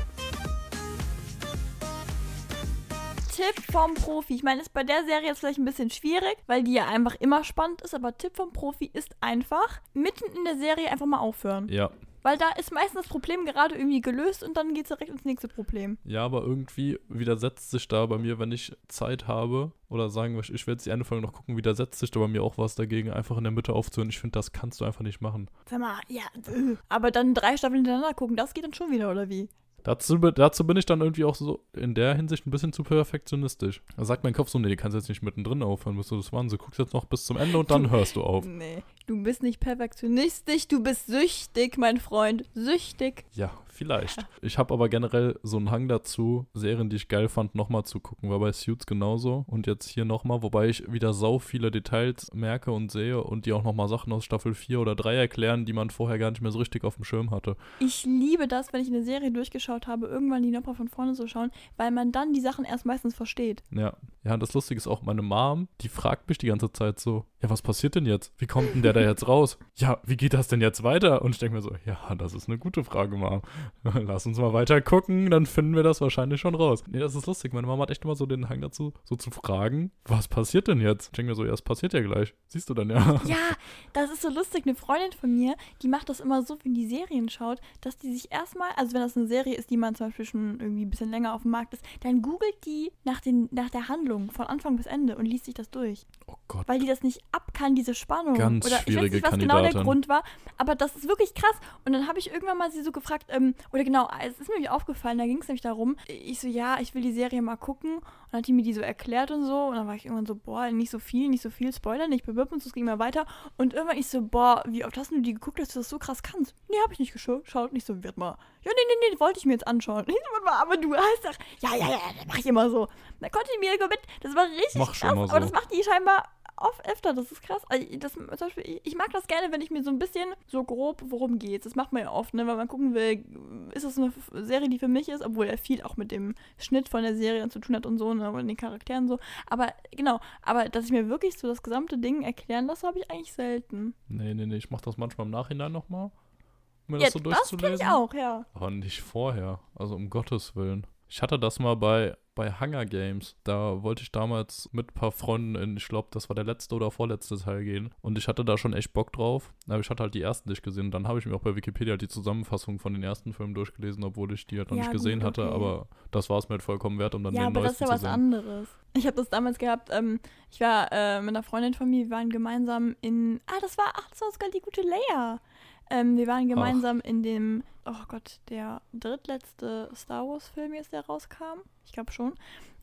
Tipp vom Profi. Ich meine, ist bei der Serie jetzt vielleicht ein bisschen schwierig, weil die ja einfach immer spannend ist, aber Tipp vom Profi ist einfach, mitten in der Serie einfach mal aufhören. Ja. Weil da ist meistens das Problem gerade irgendwie gelöst und dann geht es direkt ins nächste Problem. Ja, aber irgendwie widersetzt sich da bei mir, wenn ich Zeit habe oder sagen wir, ich werde jetzt die eine Folge noch gucken, widersetzt sich da bei mir auch was dagegen, einfach in der Mitte aufzuhören. Ich finde, das kannst du einfach nicht machen. Sag mal, ja, äh. aber dann drei Staffeln hintereinander gucken, das geht dann schon wieder, oder wie? Dazu, dazu bin ich dann irgendwie auch so in der Hinsicht ein bisschen zu perfektionistisch. Da sagt mein Kopf so, nee, die kannst jetzt nicht mittendrin aufhören, bis du das waren. Du guckst jetzt noch bis zum Ende und dann hörst du auf. Nee, du bist nicht perfektionistisch, du bist süchtig, mein Freund. Süchtig. Ja, vielleicht. Ich habe aber generell so einen Hang dazu, Serien, die ich geil fand, nochmal zu gucken. War bei Suits genauso. Und jetzt hier nochmal, wobei ich wieder sau viele Details merke und sehe und die auch nochmal Sachen aus Staffel 4 oder 3 erklären, die man vorher gar nicht mehr so richtig auf dem Schirm hatte. Ich liebe das, wenn ich eine Serie durchgeschaut habe, irgendwann die nochmal von vorne zu schauen, weil man dann die Sachen erst meistens versteht. Ja. Ja, und das Lustige ist auch, meine Mom, die fragt mich die ganze Zeit so, ja, was passiert denn jetzt? Wie kommt denn der da jetzt raus? Ja, wie geht das denn jetzt weiter? Und ich denke mir so, ja, das ist eine gute Frage, Mom. Lass uns mal weiter gucken, dann finden wir das wahrscheinlich schon raus. Nee, das ist lustig. Meine Mama hat echt immer so den Hang dazu, so zu fragen, was passiert denn jetzt? Ich denke mir so, ja, es passiert ja gleich. Siehst du dann ja. Ja, das ist so lustig. Eine Freundin von mir, die macht das immer so, wenn die Serien schaut, dass die sich erstmal, also wenn das eine Serie ist, die man zum Beispiel schon irgendwie ein bisschen länger auf dem Markt ist, dann googelt die nach, den, nach der Handlung von Anfang bis Ende und liest sich das durch. Oh Gott. Weil die das nicht ab kann, diese Spannung. Ganz oder ich weiß schwierige nicht, was genau der Kandidatin. Grund war, aber das ist wirklich krass. Und dann habe ich irgendwann mal sie so gefragt, ähm, oder genau, es ist mir nämlich aufgefallen, da ging es nämlich darum, ich so, ja, ich will die Serie mal gucken. Und dann hat die mir die so erklärt und so. Und dann war ich irgendwann so, boah, nicht so viel, nicht so viel, Spoiler nicht, bewirb uns, es ging mal weiter. Und irgendwann ich so, boah, wie oft hast du die geguckt, dass du das so krass kannst? Nee, habe ich nicht geschaut. Nicht so, wird mal. Ja, nee, nee, nee, wollte ich mir jetzt anschauen. So, aber du hast doch, ja, ja, ja, das mache ich immer so. Da konnte ich mir mit, das war richtig Mach schon krass, so. aber das macht die scheinbar oft öfter, das ist krass. Also das, zum Beispiel, ich, ich mag das gerne, wenn ich mir so ein bisschen so grob, worum geht's. Das macht man ja oft, ne, weil man gucken will, ist das eine Serie, die für mich ist, obwohl er viel auch mit dem Schnitt von der Serie zu tun hat und so, ne, und den Charakteren so. Aber genau, aber dass ich mir wirklich so das gesamte Ding erklären lasse, habe ich eigentlich selten. Nee, nee, nee, ich mache das manchmal im Nachhinein nochmal. Um mir Ja, das so das kenne durchzulesen. ich auch, ja. Aber nicht vorher. Also um Gottes Willen. Ich hatte das mal bei, bei Hunger Games. Da wollte ich damals mit ein paar Freunden in, ich glaube, das war der letzte oder vorletzte Teil gehen. Und ich hatte da schon echt Bock drauf. Aber ich hatte halt die ersten nicht gesehen. Und dann habe ich mir auch bei Wikipedia die Zusammenfassung von den ersten Filmen durchgelesen, obwohl ich die halt noch Ja, nicht gesehen gut, hatte. okay. Aber das war es mir halt vollkommen wert, um dann Ja, den aber das ist neuesten ja was zu sehen. anderes. Ich habe das damals gehabt, ähm, ich war äh, mit einer Freundin von mir, wir waren gemeinsam in, ah, das war, ach, das war sogar die gute Leia. Ähm, wir waren gemeinsam in dem, oh Gott, der drittletzte Star Wars Film jetzt, der rauskam. Ich glaube schon.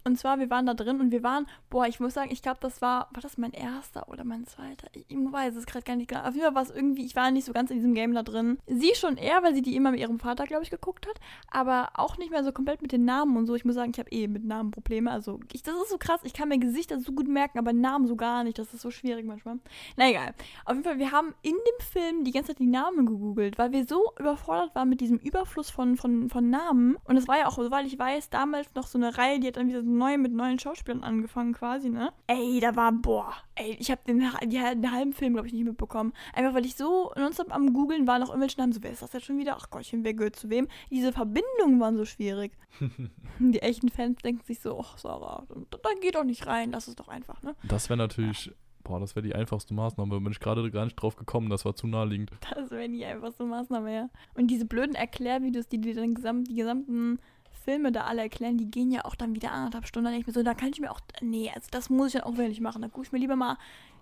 Und zwar, wir waren da drin und wir waren, boah, ich muss sagen, ich glaube, das war, war das mein erster oder mein zweiter? Ich, ich weiß es gerade gar nicht genau. Auf jeden Fall war es irgendwie, ich war nicht so ganz in diesem Game da drin. Sie schon eher, weil sie die immer mit ihrem Vater, glaube ich, geguckt hat. Aber auch nicht mehr so komplett mit den Namen und so. Ich muss sagen, ich habe eh mit Namen Probleme. Also, ich, das ist so krass. Ich kann mir Gesichter so gut merken, aber Namen so gar nicht. Das ist so schwierig manchmal. Na egal. Auf jeden Fall, wir haben in dem Film die ganze Zeit die Namen gegoogelt, weil wir so überfordert waren mit diesem Überfluss von, von, von Namen. Und es war ja auch, weil ich weiß, damals noch so eine Reihe, die hat dann wieder so neu mit neuen Schauspielern angefangen quasi, ne? Ey, da war, boah, ey, ich habe den, die, den halben Film, glaube ich, nicht mitbekommen. Einfach, weil ich so nonstop am googeln war, nach irgendwelchen Namen, so, wer ist das jetzt schon wieder? Ach Gottchen, wer gehört zu wem? Diese Verbindungen waren so schwierig. die echten Fans denken sich so, ach Sarah, da geht doch nicht rein, lass es doch einfach, ne? Das wäre natürlich, boah, das wäre die einfachste Maßnahme. Da bin ich gerade gar nicht drauf gekommen. Das war zu naheliegend. Das wäre nie einfach so eine Maßnahme, ja. Und diese blöden Erklärvideos, die dir dann gesamt, die gesamten Filme da alle erklären, die gehen ja auch dann wieder anderthalb Stunden. Da denke ich mir so, da kann ich mir auch, nee, also das muss ich dann auch wirklich machen. Da gucke ich mir lieber mal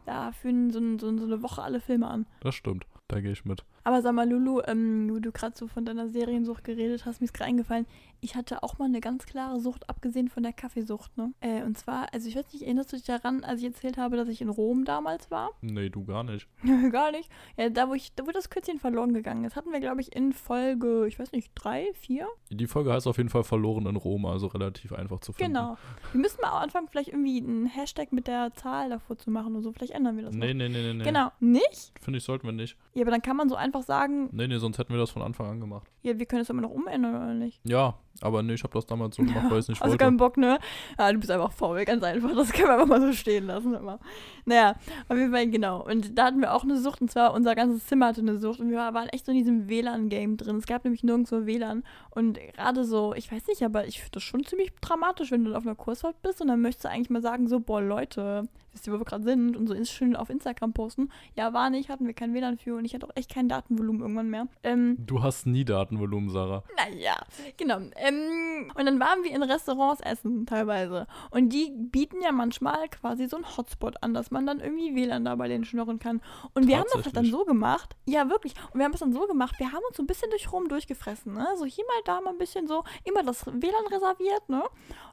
da für so, so, so eine Woche alle Filme an. Das stimmt. Da gehe ich mit. Aber sag mal, Lulu, ähm, wo du gerade so von deiner Seriensucht geredet hast, mir ist gerade eingefallen, ich hatte auch mal eine ganz klare Sucht, abgesehen von der Kaffeesucht, ne? Äh, und zwar, also ich weiß nicht, erinnerst du dich daran, als ich erzählt habe, dass ich in Rom damals war? Nee, du gar nicht. Gar nicht. Ja, da wo ich, da wo das Kürzchen verloren gegangen ist, hatten wir, glaube ich, in Folge, ich weiß nicht, drei, vier? Die Folge heißt auf jeden Fall verloren in Rom, also relativ einfach zu finden. Genau. Wir müssten mal anfangen, vielleicht irgendwie einen Hashtag mit der Zahl davor zu machen oder so. Vielleicht ändern wir das Nee, noch. nee, nee, nee, nee. Genau. Nicht? Finde ich, sollten wir nicht. Ja, aber dann kann man so einfach sagen, Nee, nee, sonst hätten wir das von Anfang an gemacht. ja, wir können es immer noch umändern, oder nicht? Ja, aber nee, ich habe das damals so gemacht, weil ich es nicht also wollte. keinen Bock, ne? Ja, du bist einfach faul, ganz einfach. Das können wir einfach mal so stehen lassen immer. Naja, auf jeden Fall, genau. Und da hatten wir auch eine Sucht, und zwar unser ganzes Zimmer hatte eine Sucht. Und wir waren echt so in diesem WLAN-Game drin. Es gab nämlich nirgendwo WLAN. Und gerade so, ich weiß nicht, aber ich finde das schon ziemlich dramatisch, wenn du auf einer Kursfahrt bist und dann möchtest du eigentlich mal sagen, so, boah, Leute, wisst ihr, wo wir gerade sind? Und so schön auf Instagram posten. Ja, war nicht, hatten wir kein WLAN für und ich hatte auch echt kein Datenvolumen irgendwann mehr. Ähm, Du hast nie Datenvolumen, Sarah. naja, genau. Ähm, und dann waren wir in Restaurants essen teilweise. Und die bieten ja manchmal quasi so einen Hotspot an, dass man dann irgendwie WLAN da bei denen schnorren kann. Und wir haben das dann so gemacht. Ja, wirklich. Und wir haben es dann so gemacht, wir haben uns so ein bisschen durch Rom durchgefressen. Ne? So hier mal, da mal ein bisschen so, immer das WLAN reserviert. Ne?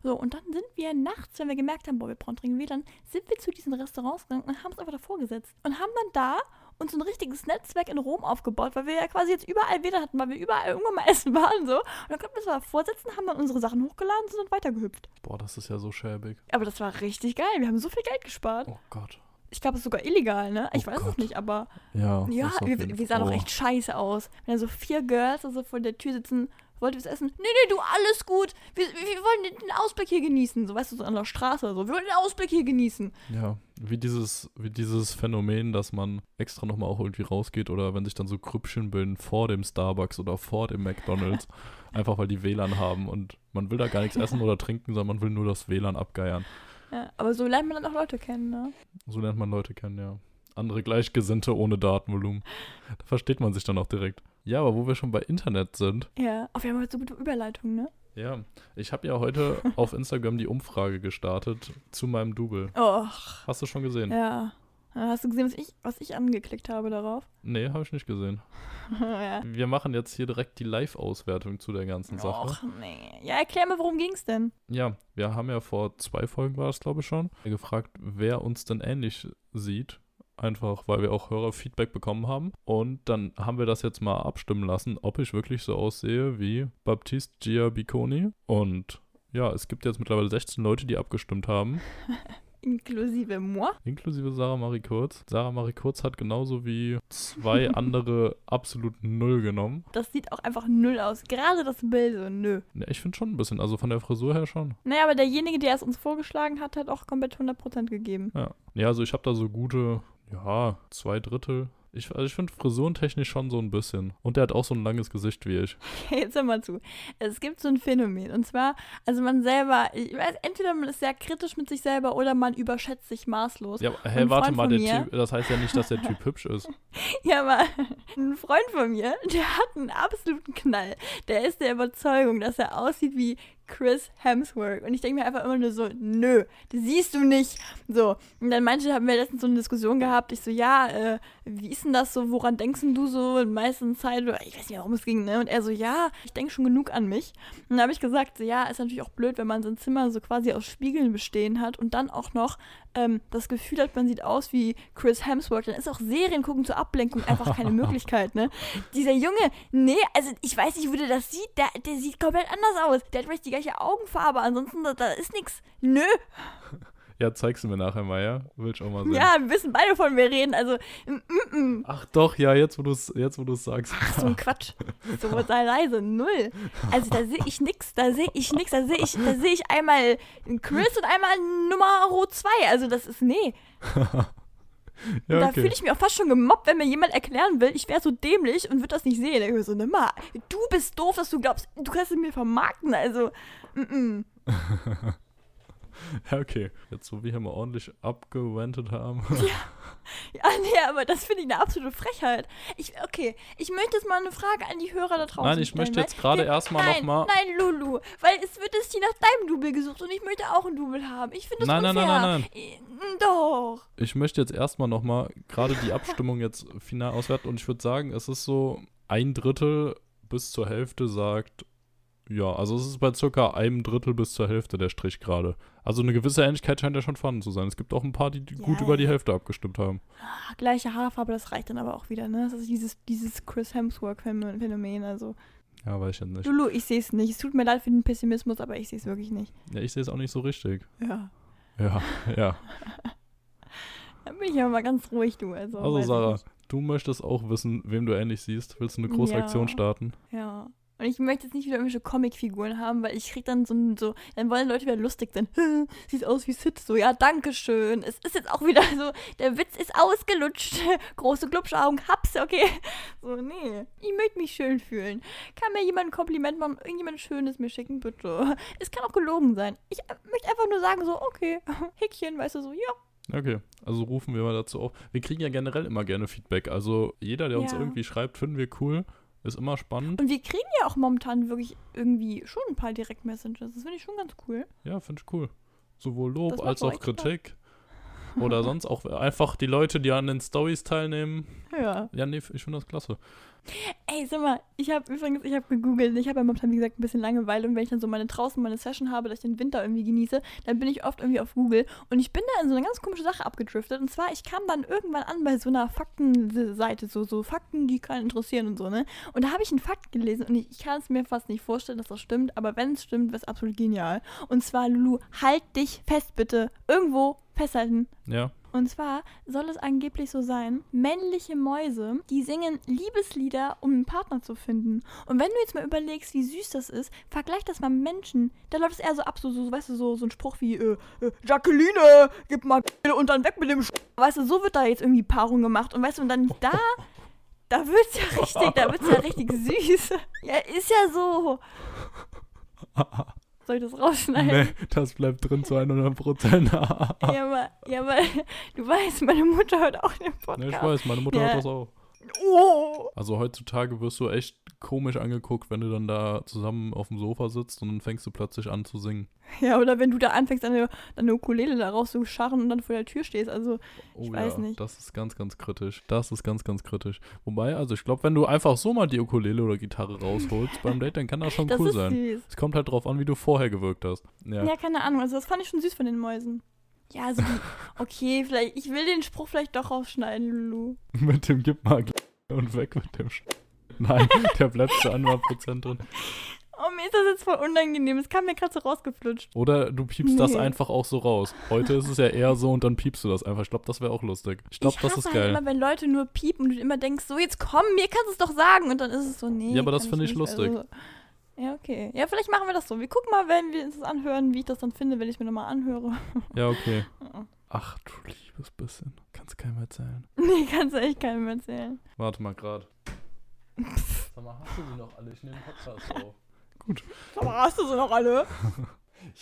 So, und dann sind wir nachts, wenn wir gemerkt haben, boah, wir brauchen dringend WLAN, sind wir zu diesen Restaurants gegangen und haben es einfach davor gesetzt. Und haben dann da uns ein richtiges Netzwerk in Rom aufgebaut, weil wir ja quasi jetzt überall WLAN hatten, weil wir überall irgendwann mal essen waren so. Und dann konnten wir es mal vorsetzen, haben dann unsere Sachen hochgeladen und sind dann weitergehüpft. Boah, das ist ja so schäbig. Aber das war richtig geil. Wir haben so viel Geld gespart. Oh Gott. Ich glaube, es ist sogar illegal, ne? Ich Oh weiß es Gott. nicht, aber Ja. ja, wir, wir sahen auch echt scheiße aus. Wenn da so vier Girls also vor der Tür sitzen, wollt ihr was essen? Nee, nee, du, alles gut. Wir, wir wollen den, Ausblick hier genießen. So, weißt du, so an der Straße. So, wir wollen den Ausblick hier genießen. Ja, wie dieses, wie dieses Phänomen, dass man extra nochmal auch irgendwie rausgeht oder wenn sich dann so Grüppchen bilden vor dem Starbucks oder vor dem McDonalds, einfach weil die WLAN haben und man will da gar nichts essen oder trinken, sondern man will nur das WLAN abgeiern. Ja, aber so lernt man dann auch Leute kennen, ne? So lernt man Leute kennen, ja. Andere Gleichgesinnte ohne Datenvolumen. Da versteht man sich dann auch direkt. Ja, aber wo wir schon bei Internet sind, Ja. Oh, wir haben heute so gute Überleitungen, ne? Ja, ich habe ja heute auf Instagram die Umfrage gestartet zu meinem Double. Och, Hast du schon gesehen? ja. Hast du gesehen, was ich, was ich angeklickt habe darauf? Nee, habe ich nicht gesehen. ja. Wir machen jetzt hier direkt die Live-Auswertung zu der ganzen Sache. Och, nee. Ja, erklär mir, worum ging's denn? Ja, wir haben ja vor zwei Folgen war es, glaube ich, schon, gefragt, wer uns denn ähnlich sieht. Einfach, weil wir auch Hörerfeedback bekommen haben. Und dann haben wir das jetzt mal abstimmen lassen, ob ich wirklich so aussehe wie Baptiste Giabiconi. Und ja, es gibt jetzt mittlerweile 16 Leute, die abgestimmt haben, Inklusive moi. inklusive Sarah Marie Kurz. Sarah Marie Kurz hat genauso wie zwei andere absolut null genommen. Das sieht auch einfach null aus. Gerade das Bild so, nö. Ja, ich finde schon ein bisschen, also von der Frisur her schon. Naja, aber derjenige, der es uns vorgeschlagen hat, hat auch komplett 100% gegeben. Ja, ja also ich habe da so gute, ja, zwei Drittel. Ich, also ich finde frisurentechnisch schon so ein bisschen. Und der hat auch so ein langes Gesicht wie ich. Jetzt hör mal zu. Es gibt so ein Phänomen. Und zwar, also man selber, ich weiß, entweder man ist sehr kritisch mit sich selber oder man überschätzt sich maßlos. Ja, hä, Ein warte mal, der mir- Typ, das heißt ja nicht, dass der Typ hübsch ist. Ja, aber ein Freund von mir, der hat einen absoluten Knall. Der ist der Überzeugung, dass er aussieht wie Chris Hemsworth. Und ich denke mir einfach immer nur so, nö, das siehst du nicht. So. Und dann manche haben wir letztens so eine Diskussion gehabt. Ich so, ja, äh, wie ist denn das so? Woran denkst du so in meisten Zeit? Ich weiß nicht, warum es ging, ne? Und er so, ja, ich denke schon genug an mich. Und dann habe ich gesagt, so, ja, ist natürlich auch blöd, wenn man sein Zimmer so quasi aus Spiegeln bestehen hat und dann auch noch ähm, das Gefühl hat, man sieht aus wie Chris Hemsworth, dann ist auch Serien gucken zur Ablenkung einfach keine Möglichkeit, ne? Dieser Junge, nee, also ich weiß nicht, wo der das sieht, der, der sieht komplett anders aus. Der hat vielleicht die gleiche Augenfarbe, ansonsten da, da ist nichts. Nö. Ja, zeigst du mir nachher mal, ja? Will ich auch mal sehen. Ja, wir wissen beide von mir reden, also mm, mm, mm. Ach doch, ja, jetzt wo du es jetzt, wo du's sagst. so ein Quatsch. So sei leise, null. Also da sehe ich nix, da sehe ich nix, da sehe ich, da sehe ich einmal Chris und einmal Nummer 2. Also das ist, nee. ja, Da okay. fühle ich mich auch fast schon gemobbt, wenn mir jemand erklären will, ich wäre so dämlich und würde das nicht sehen. Ich so, nimm mal, du bist doof, dass du glaubst, du kannst es mir vermarkten. Also, mm -mm. ja, okay. Jetzt, wo wir hier mal ordentlich abgewendet haben. Ja, nee, aber das finde ich eine absolute Frechheit. Ich, okay, ich möchte jetzt mal eine Frage an die Hörer da draußen Nein, ich stellen, möchte jetzt gerade erstmal nein, noch mal- Nein, Lulu, weil es wird jetzt hier nach deinem Double gesucht und ich möchte auch ein Double haben. Ich finde das Nein, nein, unfair. nein, nein, nein. Doch. Ich möchte jetzt erstmal nochmal gerade die Abstimmung jetzt final auswerten und ich würde sagen, es ist so ein Drittel bis zur Hälfte sagt, ja, also es ist bei circa einem Drittel bis zur Hälfte der Strich gerade. Also eine gewisse Ähnlichkeit scheint ja schon vorhanden zu sein. Es gibt auch ein paar, die die gut Ja, über die ja. Hälfte abgestimmt haben. Ah, Gleiche Haarfarbe, das reicht dann aber auch wieder, ne? Das ist dieses, dieses Chris Hemsworth-Phänomen. Also, Ja, weiß ich jetzt nicht. Lulu, ich sehe es nicht. Es tut mir leid für den Pessimismus, aber ich sehe es wirklich nicht. Ja, ich sehe es auch nicht so richtig. Ja. Ja, ja. Dann bin ich aber mal ganz ruhig, du. Also, Also Sarah. Du möchtest auch wissen, wem du ähnlich siehst. Willst du eine große Ja. Aktion starten? Ja. Und ich möchte jetzt nicht wieder irgendwelche Comicfiguren haben, weil ich krieg dann so, so dann wollen Leute wieder lustig sein. Sieht aus wie Sid. So, ja, danke schön. Es ist jetzt auch wieder so, der Witz ist ausgelutscht. Große Glubschaugen, hab's, okay. So, nee. Ich möchte mich schön fühlen. Kann mir jemand ein Kompliment machen, irgendjemand Schönes mir schicken, bitte. Es kann auch gelogen sein. Ich äh, möchte einfach nur sagen, so, okay, Häkchen, weißt du, so, ja. Okay, also rufen wir mal dazu auf. Wir kriegen ja generell immer gerne Feedback. Also jeder, der uns Ja. irgendwie schreibt, finden wir cool. Ist immer spannend. Und wir kriegen ja auch momentan wirklich irgendwie schon ein paar Direct-Messages. Das finde ich schon ganz cool. Ja, finde ich cool. Sowohl Lob als auch Spaß. Kritik. Oder sonst auch einfach die Leute, die an den Stories teilnehmen. Ja. Ja, nee, ich finde das klasse. Ey, sag mal, ich habe übrigens, ich habe gegoogelt, ich habe ja momentan, wie gesagt, ein bisschen Langeweile und wenn ich dann so meine draußen meine Session habe, dass ich den Winter irgendwie genieße, dann bin ich oft irgendwie auf Google und ich bin da in so eine ganz komische Sache abgedriftet und zwar, ich kam dann irgendwann an bei so einer Faktenseite, so, so Fakten, die keinen interessieren und so, ne? Und da habe ich einen Fakt gelesen und ich, ich kann es mir fast nicht vorstellen, dass das stimmt, aber wenn es stimmt, wäre es absolut genial. Und zwar, Lulu, halt dich fest bitte, irgendwo festhalten. Ja. Und zwar soll es angeblich so sein, männliche Mäuse, die singen Liebeslieder, um einen Partner zu finden. Und wenn du jetzt mal überlegst, wie süß das ist, vergleich das mal mit Menschen. Da läuft es eher so ab, so, so weißt du, so, so ein Spruch wie, äh, äh, Jacqueline, gib mal und dann weg mit dem Sch Weißt du, so wird da jetzt irgendwie Paarung gemacht. Und weißt du, und dann da, da wird's ja richtig, da wird's ja richtig süß. Ja, ist ja so. Soll ich das rausschneiden? nee, das bleibt drin zu 100 Prozent. Ja, aber, ja, aber du weißt, meine Mutter hört auch den Podcast. nee, ich weiß, meine Mutter Ja. hat das auch. Oh. Also heutzutage wirst du echt komisch angeguckt, wenn du dann da zusammen auf dem Sofa sitzt und dann fängst du plötzlich an zu singen. Ja, oder wenn du da anfängst, deine, deine Ukulele da rauszuscharren und dann vor der Tür stehst. Also, Oh Ich ja, weiß nicht. das ist ganz, ganz kritisch. Das ist ganz, ganz kritisch. Wobei, also ich glaube, wenn du einfach so mal die Ukulele oder Gitarre rausholst beim Date, dann kann das schon das cool ist sein. süß. Es kommt halt drauf an, wie du vorher gewirkt hast. Ja. Ja. keine Ahnung. Also, das fand ich schon süß von den Mäusen. Ja, also, okay, vielleicht, ich will den Spruch vielleicht doch rausschneiden, Lulu. mit dem Gib mal und weg mit dem Sch Nein, der bleibt zu 100% drin. Oh, mir ist das jetzt voll unangenehm. Es kam mir gerade so rausgeflutscht. Oder du piepst das Nee. einfach auch so raus. Heute ist es ja eher so und dann piepst du das einfach. Ich glaube, das wäre auch lustig. Ich glaube, das hasse ist halt geil. immer, wenn Leute nur piepen und du immer denkst, so, jetzt komm, mir kannst du es doch sagen. Und dann ist es so, nee. Ja, aber das kann finde ich nicht. lustig. Also, ja, okay. Ja, vielleicht machen wir das so. Wir gucken mal, wenn wir uns das anhören, wie ich das dann finde, wenn ich mir nochmal anhöre. Ja, okay. Ach du liebes bisschen. Kannst keinem erzählen. nee, kannst du echt keinem erzählen. Warte mal grad. Sag mal, hast du die noch alle? Ich nehme Podcast auf. Aber hast du sie noch alle?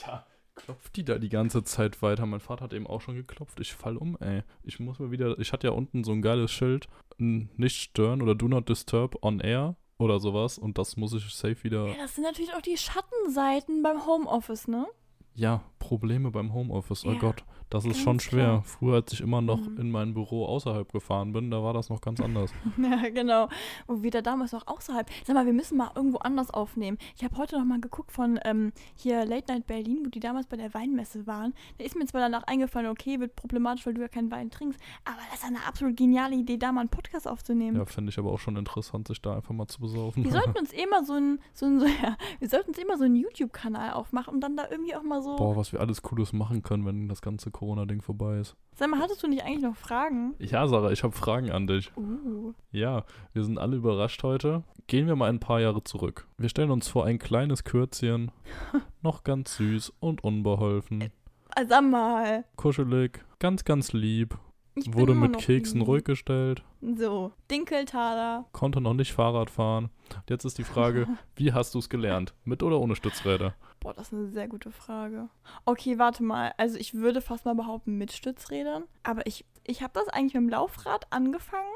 Ja, klopft die da die ganze Zeit weiter? Mein Vater hat eben auch schon geklopft. Ich fall um, ey. Ich muss mal wieder. Ich hatte ja unten so ein geiles Schild. Nicht stören oder do not disturb on air oder sowas. Und das muss ich safe wieder. Ja, das sind natürlich auch die Schattenseiten beim Homeoffice, ne? Ja, Probleme beim Homeoffice. Oh Ja, Gott, das ist ganz schon schwer. klar. Früher, als ich immer noch Mhm. in mein Büro außerhalb gefahren bin, da war das noch ganz anders. Ja, genau. Und wieder damals noch außerhalb. Sag mal, wir müssen mal irgendwo anders aufnehmen. Ich habe heute noch mal geguckt von ähm, hier Late Night Berlin, wo die damals bei der Weinmesse waren. Da ist mir zwar danach eingefallen, okay, wird problematisch, weil du ja keinen Wein trinkst, aber das ist eine absolut geniale Idee, da mal einen Podcast aufzunehmen. Ja, finde ich aber auch schon interessant, sich da einfach mal zu besaufen. Wir sollten uns eh mal so ein, so ein, so, ja, wir sollten uns immer so einen YouTube-Kanal aufmachen und dann da irgendwie auch mal so. Boah, was wir alles Cooles machen können, wenn das ganze Corona-Ding vorbei ist. Sag mal, hattest du nicht eigentlich noch Fragen? Ja, Sarah, ich habe Fragen an dich. Uh. Ja, wir sind alle überrascht heute. Gehen wir mal ein paar Jahre zurück. Wir stellen uns vor ein kleines Kürzchen, noch ganz süß und unbeholfen, Ah, Sag mal. kuschelig, ganz, ganz lieb, Ich wurde mit Keksen lieb. ruhig gestellt, So, Dinkeltaler. konnte noch nicht Fahrrad fahren. Jetzt ist die Frage, wie hast du es gelernt? Mit oder ohne Stützräder? Boah, das ist eine sehr gute Frage. Okay, warte mal. Also ich würde fast mal behaupten mit Stützrädern. Aber ich, ich habe das eigentlich mit dem Laufrad angefangen.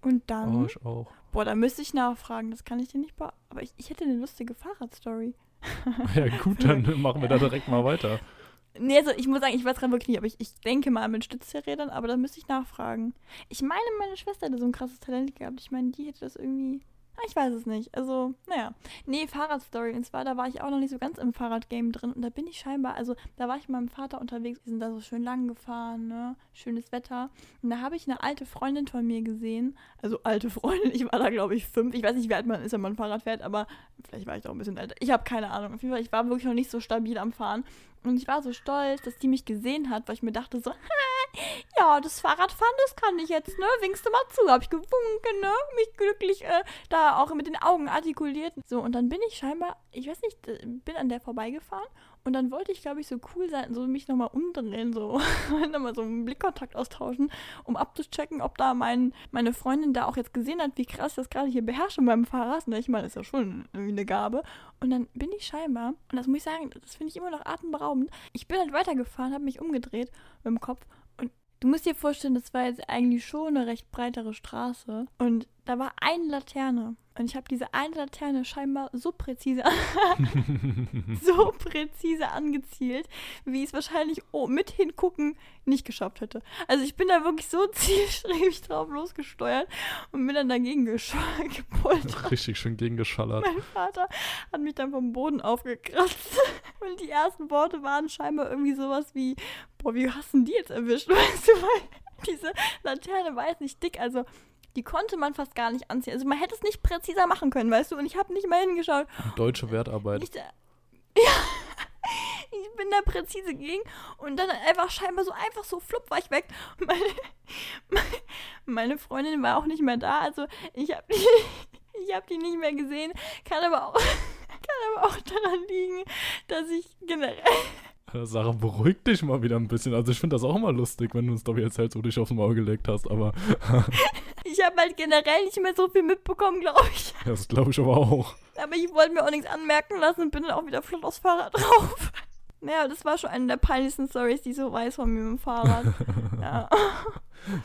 Und dann... Oh, ich auch. boah, da müsste ich nachfragen. Das kann ich dir nicht... Be aber ich, ich hätte eine lustige Fahrradstory. Ja gut, dann machen wir da direkt mal weiter. Nee, also ich muss sagen, ich weiß gerade wirklich nicht, aber ich, ich denke mal mit Stützrädern, aber da müsste ich nachfragen. Ich meine, meine Schwester hätte so ein krasses Talent gehabt. Ich meine, die hätte das irgendwie. Ah, Ich weiß es nicht. Also, naja. Nee, Fahrradstory. Und zwar, da war ich auch noch nicht so ganz im Fahrradgame drin. Und da bin ich scheinbar, also da war ich mit meinem Vater unterwegs. Wir sind da so schön lang gefahren, ne? Schönes Wetter. Und da habe ich eine alte Freundin von mir gesehen. Also alte Freundin, ich war da, glaube ich, fünf. Ich weiß nicht, wie alt man ist, wenn man Fahrrad fährt, aber vielleicht war ich auch ein bisschen älter. Ich habe keine Ahnung. Auf jeden Fall, ich war wirklich noch nicht so stabil am Fahren. Und ich war so stolz, dass die mich gesehen hat, weil ich mir dachte so, ja, das Fahrradfahren, das kann ich jetzt, ne? Winkst du mal zu. Hab ich gewunken, ne? Mich glücklich äh, da auch mit den Augen artikuliert. So, und dann bin ich scheinbar, ich weiß nicht, äh, bin an der vorbeigefahren und dann wollte ich, glaube ich, so cool sein, so mich nochmal umdrehen, so nochmal so einen Blickkontakt austauschen, um abzuchecken, ob da mein, meine Freundin da auch jetzt gesehen hat, wie krass ich das gerade hier beherrsche beim Fahrrad. Ne? Ich meine, das ist ja schon irgendwie eine Gabe. Und dann bin ich scheinbar, und das muss ich sagen, das finde ich immer noch atemberaubend, ich bin halt weitergefahren, habe mich umgedreht mit dem Kopf und Du musst dir vorstellen, das war jetzt eigentlich schon eine recht breitere Straße. Und da war eine Laterne. Und ich habe diese eine Laterne scheinbar so präzise, so präzise angezielt, wie ich es wahrscheinlich oh, mit hingucken nicht geschafft hätte. Also ich bin da wirklich so zielstrebig drauf losgesteuert und bin dann dagegen gepoltert. Richtig schön gegengeschallert. Mein Vater hat mich dann vom Boden aufgekratzt. Und die ersten Worte waren scheinbar irgendwie sowas wie, boah, wie hast du die jetzt erwischt? Weißt du, weil diese Laterne war jetzt nicht dick, also die konnte man fast gar nicht anziehen. Also man hätte es nicht präziser machen können, weißt du? Und ich habe nicht mal hingeschaut. Deutsche Wertarbeit. Ich, ja, ich bin da präzise gegen und dann einfach scheinbar so einfach so flupp war ich weg. Und meine, meine Freundin war auch nicht mehr da, also ich habe die, ich hab die nicht mehr gesehen. Kann aber auch, kann aber auch daran liegen, dass ich generell Sarah, beruhig dich mal wieder ein bisschen. Also ich finde das auch immer lustig, wenn du uns doch erzählst, wo du dich aufs Maul gelegt hast, aber. Ich habe halt generell nicht mehr so viel mitbekommen, glaube ich. Das glaube ich aber auch. Aber ich wollte mir auch nichts anmerken lassen und bin dann auch wieder flott aufs Fahrrad drauf. Naja, das war schon eine der peinlichsten Stories, die ich so weiß von mir mit dem Fahrrad. ja.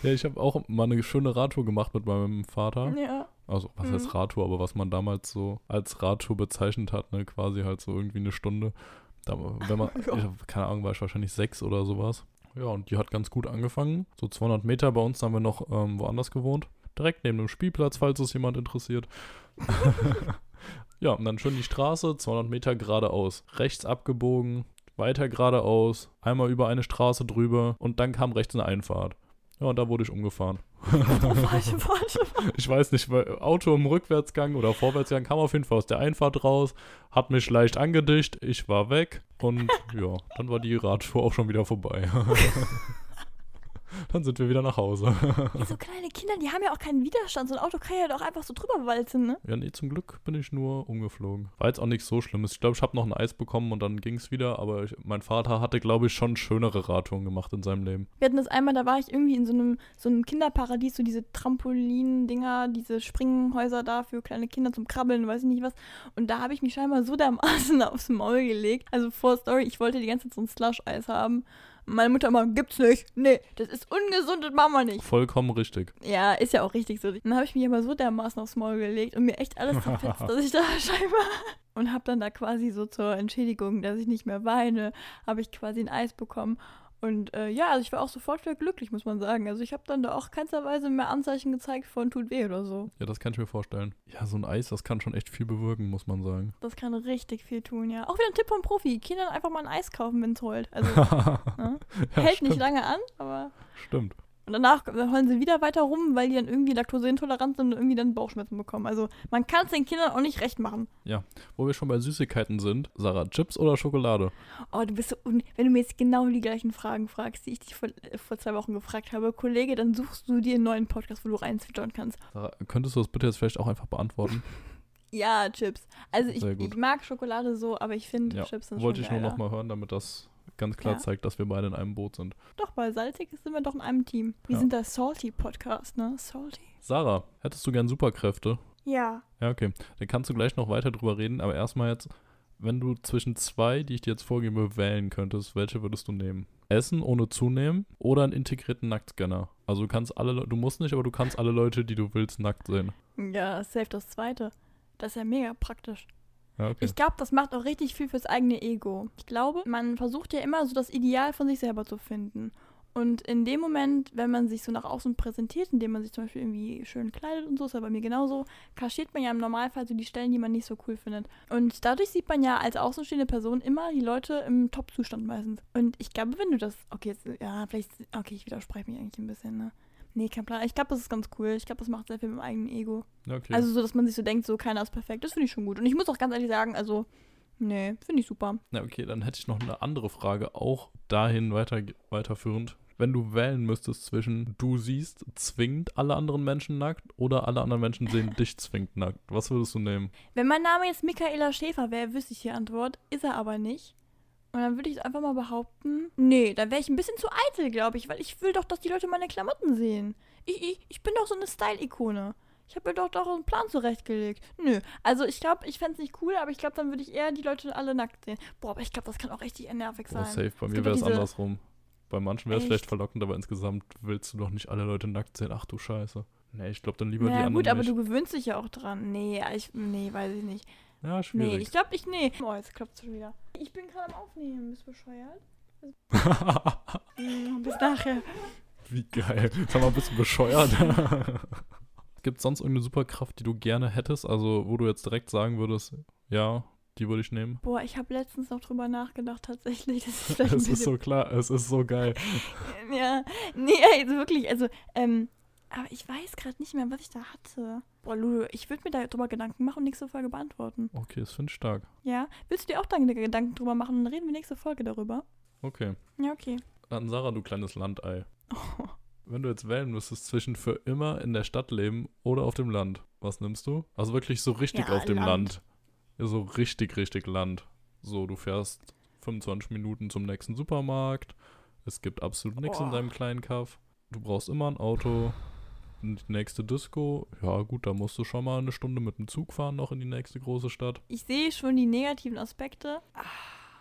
ja, ich habe auch mal eine schöne Radtour gemacht mit meinem Vater. Ja. Also, was mhm. heißt Radtour, aber was man damals so als Radtour bezeichnet hat, ne, quasi halt so irgendwie eine Stunde. Da, wenn man, ja. keine Ahnung, war ich wahrscheinlich sechs oder sowas. Ja, und die hat ganz gut angefangen. So 200 Meter bei uns haben wir noch ähm, woanders gewohnt. Direkt neben dem Spielplatz, falls es jemand interessiert. ja, und dann schön die Straße, 200 Meter geradeaus. Rechts abgebogen, weiter geradeaus, einmal über eine Straße drüber und dann kam rechts eine Einfahrt. Ja, und da wurde ich umgefahren. warte, warte. Ich weiß nicht, weil Auto im Rückwärtsgang oder Vorwärtsgang kam auf jeden Fall aus der Einfahrt raus, hat mich leicht angedischt, ich war weg und ja, dann war die Radtour auch schon wieder vorbei. Dann sind wir wieder nach Hause. Ja, so kleine Kinder, die haben ja auch keinen Widerstand. So ein Auto kann ja doch einfach so drüber walzen, ne? Ja, nee, zum Glück bin ich nur umgeflogen. War jetzt auch nichts so Schlimmes. Ich glaube, ich habe noch ein Eis bekommen und dann ging es wieder, aber ich, mein Vater hatte, glaube ich, schon schönere Radtouren gemacht in seinem Leben. Wir hatten das einmal, da war ich irgendwie in so einem, so einem Kinderparadies, so diese Trampolin-Dinger, diese Springhäuser da für kleine Kinder zum Krabbeln, weiß ich nicht was. Und da habe ich mich scheinbar so dermaßen aufs Maul gelegt. Also, vor Story, ich wollte die ganze Zeit so ein Slush-Eis haben. Meine Mutter immer, gibt's nicht. Nee, das ist ungesund, das machen wir nicht. Vollkommen richtig. Ja, ist ja auch richtig so. Dann habe ich mich aber so dermaßen aufs Maul gelegt und mir echt alles zerfetzt, dass ich da scheinbar. Und habe dann da quasi so zur Entschädigung, dass ich nicht mehr weine, habe ich quasi ein Eis bekommen. Und äh, ja, also ich war auch sofort wieder glücklich, muss man sagen. Also ich habe dann da auch keinsterweise mehr Anzeichen gezeigt von tut weh oder so. Ja, das kann ich mir vorstellen. Ja, so ein Eis, das kann schon echt viel bewirken, muss man sagen. Das kann richtig viel tun, ja. Auch wieder ein Tipp vom Profi. Kindern einfach mal ein Eis kaufen, wenn es heult. Also, ne? ja, Hält stimmt. nicht lange an, aber. Stimmt. Und danach heulen sie wieder weiter rum, weil die dann irgendwie laktoseintolerant sind und irgendwie dann Bauchschmerzen bekommen. Also man kann es den Kindern auch nicht recht machen. Ja, wo wir schon bei Süßigkeiten sind. Sarah, Chips oder Schokolade? Oh, du bist so, un wenn du mir jetzt genau die gleichen Fragen fragst, die ich dich vor, äh, vor zwei Wochen gefragt habe, Kollege, dann suchst du dir einen neuen Podcast, wo du reinzwittern kannst. Sarah, könntest du das bitte jetzt vielleicht auch einfach beantworten? ja, Chips. Also ich, ich, mag Schokolade so, aber ich finde ja, Chips sind Wollte ich nur nochmal hören, damit das ganz klar ja. zeigt, dass wir beide in einem Boot sind. Doch, bei Salzig sind wir doch in einem Team. Wir ja. sind der Salty-Podcast, ne? Salty. Sarah, hättest du gern Superkräfte? Ja. Ja, okay. Dann kannst du gleich noch weiter drüber reden, aber erstmal jetzt, wenn du zwischen zwei, die ich dir jetzt vorgebe, wählen könntest, welche würdest du nehmen? Essen ohne zunehmen oder einen integrierten Nacktscanner? Also du kannst alle, du musst nicht, aber du kannst alle Leute, die du willst, nackt sehen. Ja, safe das zweite. Das ist ja mega praktisch. Okay. Ich glaube, das macht auch richtig viel fürs eigene Ego. Ich glaube, man versucht ja immer so das Ideal von sich selber zu finden. Und in dem Moment, wenn man sich so nach außen präsentiert, indem man sich zum Beispiel irgendwie schön kleidet und so, ist ja bei mir genauso, kaschiert man ja im Normalfall so die Stellen, die man nicht so cool findet. Und dadurch sieht man ja als außenstehende Person immer die Leute im Top-Zustand meistens. Und ich glaube, wenn du das, okay, jetzt, ja, vielleicht, okay, ich widerspreche mich eigentlich ein bisschen, ne? Nee, kein Plan. Ich glaube, das ist ganz cool. Ich glaube, das macht sehr viel mit dem eigenen Ego. Okay. Also so, dass man sich so denkt, so keiner ist perfekt. Das finde ich schon gut. Und ich muss auch ganz ehrlich sagen, also, nee, finde ich super. Na, okay, dann hätte ich noch eine andere Frage, auch dahin weiter, weiterführend. wenn du wählen müsstest zwischen du siehst zwingend alle anderen Menschen nackt oder alle anderen Menschen sehen dich zwingend nackt, was würdest du nehmen? Wenn mein Name jetzt Michaela Schäfer wäre, wüsste ich die Antwort. Ist er aber nicht. Und dann würde ich einfach mal behaupten, nee, dann wäre ich ein bisschen zu eitel, glaube ich, weil ich will doch, dass die Leute meine Klamotten sehen. Ich, ich, ich bin doch so eine Style-Ikone. Ich habe mir doch doch einen Plan zurechtgelegt. Nö, also ich glaube, ich fände es nicht cool, aber ich glaube, dann würde ich eher die Leute alle nackt sehen. Boah, aber ich glaube, das kann auch richtig nervig sein. Oh, safe. Bei mir wäre es andersrum. Bei manchen wäre es vielleicht verlockend, aber insgesamt willst du doch nicht alle Leute nackt sehen. Ach du Scheiße. Nee, ich glaube dann lieber die Ja anderen gut, aber nicht. du gewöhnst dich ja auch dran. Nee, ich, nee, weiß ich nicht. Ja, Nee, schwierig. ich glaube, ich, nee. Oh, jetzt klappt es schon wieder. Ich bin gerade am Aufnehmen. Bist du bescheuert? Hm, bis nachher. Wie geil. Sag mal, bist du bescheuert? Gibt es sonst irgendeine Superkraft, die du gerne hättest? Also, wo du jetzt direkt sagen würdest, ja, die würde ich nehmen. Boah, ich habe letztens noch drüber nachgedacht, tatsächlich. Das ist Es ist so klar, es ist so geil. Ja, nee, also wirklich, also, ähm, aber ich weiß gerade nicht mehr, was ich da hatte. Boah, Lulu, ich würde mir darüber Gedanken machen und nächste Folge beantworten. Okay, das finde ich stark. Ja? Willst du dir auch deine Gedanken drüber machen und dann reden wir nächste Folge darüber? Okay. Ja, okay. Dann Sarah, du kleines Landei. Oh, Wenn du jetzt wählen müsstest zwischen für immer in der Stadt leben oder auf dem Land, was nimmst du? Also wirklich so richtig Ja, auf dem Land. Land. Ja, so richtig, richtig Land. So, du fährst 25 Minuten zum nächsten Supermarkt. Es gibt absolut nichts in Oh. deinem kleinen Kaff. Du brauchst immer ein Auto. Die nächste Disco, ja gut, da musst du schon mal eine Stunde mit dem Zug fahren noch in die nächste große Stadt. ich sehe schon die negativen Aspekte. Ah,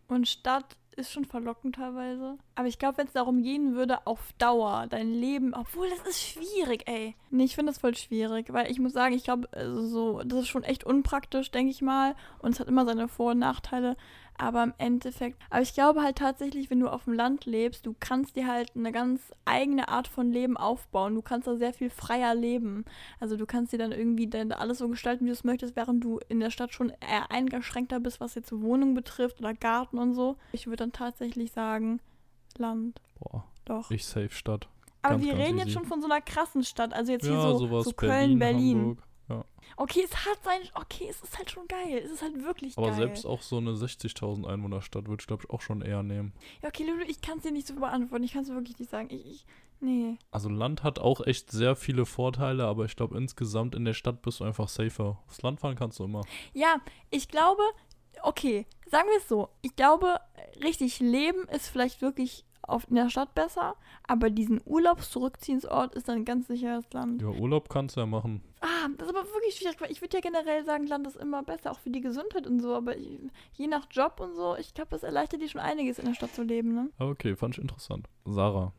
Und Stadt ist schon verlockend teilweise. Aber ich glaube, wenn es darum gehen würde, auf Dauer dein Leben, obwohl das ist schwierig, ey. Nee, ich finde das voll schwierig, weil ich muss sagen, ich glaube, also so, das ist schon echt unpraktisch, denke ich mal. Und es hat immer seine Vor- und Nachteile. Aber im Endeffekt, aber ich glaube halt tatsächlich, wenn du auf dem Land lebst, du kannst dir halt eine ganz eigene Art von Leben aufbauen. Du kannst da sehr viel freier leben. Also du kannst dir dann irgendwie dann alles so gestalten, wie du es möchtest, während du in der Stadt schon eher eingeschränkter bist, was jetzt Wohnung betrifft oder Garten und so. Ich würde dann tatsächlich sagen, Land. Boah, Doch. ich safe Stadt. Aber ganz, wir ganz reden jetzt easy. schon von so einer krassen Stadt. Also jetzt hier ja, so, sowas so Köln, Berlin. Hamburg. Okay, es hat sein. Okay, es ist halt schon geil. Es ist halt wirklich Aber geil. selbst auch so eine 60.000 Einwohnerstadt würde ich, glaube ich, auch schon eher nehmen. Ja, okay, Lulu, ich kann es dir nicht so beantworten. Ich kann es wirklich nicht sagen. Ich, ich, nee. Also Land hat auch echt sehr viele Vorteile, aber ich glaube insgesamt in der Stadt bist du einfach safer. Aufs Land fahren kannst du immer. Ja, ich glaube, okay, sagen wir es so. Ich glaube, richtig leben ist vielleicht wirklich auf, in der Stadt besser, aber diesen Urlaubszurückziehensort ist dann ganz sicher das Land. Ja, Urlaub kannst du ja machen. Ah, das ist aber wirklich schwierig, weil ich würde ja generell sagen, Land ist immer besser, auch für die Gesundheit und so, aber ich, je nach Job und so, ich glaube, das erleichtert dir schon einiges in der Stadt zu leben, ne? Aber okay, fand ich interessant. Sarah,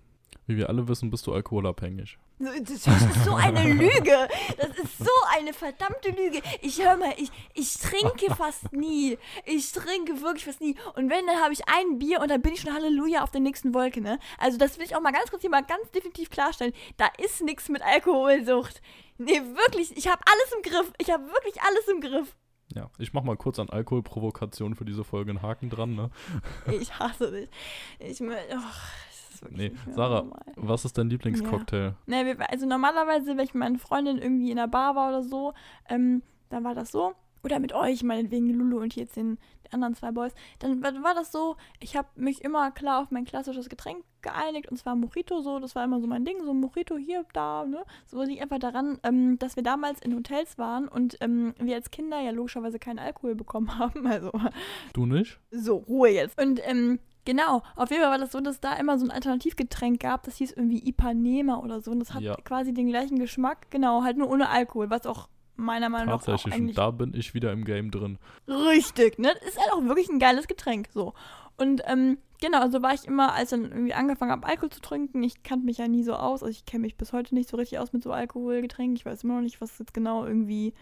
wie wir alle wissen, bist du alkoholabhängig. Das ist so eine Lüge. Das ist so eine verdammte Lüge. Ich hör mal, ich, ich trinke fast nie. Ich trinke wirklich fast nie. Und wenn, dann habe ich ein Bier und dann bin ich schon Halleluja auf der nächsten Wolke, ne? Also das will ich auch mal ganz kurz hier mal ganz definitiv klarstellen. Da ist nichts mit Alkoholsucht. Nee, wirklich. Ich habe alles im Griff. Ich habe wirklich alles im Griff. Ja, ich mach mal kurz an Alkoholprovokation für diese Folge einen Haken dran, ne? Ich hasse dich. Ich oh, ist wirklich Nee, Sarah, normal. was ist dein Lieblingscocktail? Ne, wir, also normalerweise, wenn ich mit meinen Freundinnen irgendwie in der Bar war oder so, ähm, dann war das so. Oder mit euch, meinetwegen Lulu und jetzt den, die anderen zwei Boys. Dann war, war das so, ich habe mich immer klar auf mein klassisches Getränk geeinigt und zwar Mojito so. Das war immer so mein Ding, so Mojito hier, da, ne. So liegt einfach daran, ähm, dass wir damals in Hotels waren und ähm, wir als Kinder ja logischerweise keinen Alkohol bekommen haben. Also Du nicht? so, Ruhe jetzt. Und ähm, genau, auf jeden Fall war das so, dass da immer so ein Alternativgetränk gab, das hieß irgendwie Ipanema oder so. Und das hat Ja. quasi den gleichen Geschmack, genau, halt nur ohne Alkohol, was auch meiner Meinung nach auch Tatsächlich. Und eigentlich da bin ich wieder im Game drin. richtig, ne? Ist halt auch wirklich ein geiles Getränk, so. Und ähm, genau, so war ich immer, als dann irgendwie angefangen habe, Alkohol zu trinken. Ich kannte mich ja nie so aus, also ich kenne mich bis heute nicht so richtig aus mit so Alkoholgetränken. Ich weiß immer noch nicht, was jetzt genau irgendwie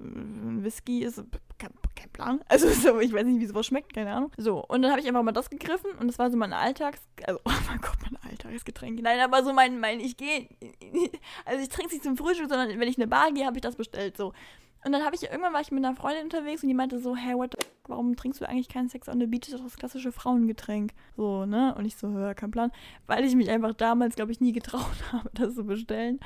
Whisky ist. Kein, kein Plan. Also so, ich weiß nicht, wie sowas schmeckt, keine Ahnung. So, und dann habe ich einfach mal das gegriffen und das war so mein Alltags... Also, oh mein Gott, mein Alltagsgetränk. Nein, aber so mein, mein ich gehe... Also ich trinke es nicht zum Frühstück, sondern wenn ich in eine Bar gehe, habe ich das bestellt, so. Und dann habe ich, irgendwann war ich mit einer Freundin unterwegs und die meinte so, hey, what the fuck, warum trinkst du eigentlich keinen Sex on the Beach? Das ist doch das klassische Frauengetränk. So, ne? Und ich so, hör, kein Plan. Weil ich mich einfach damals, glaube ich, nie getraut habe, das zu bestellen.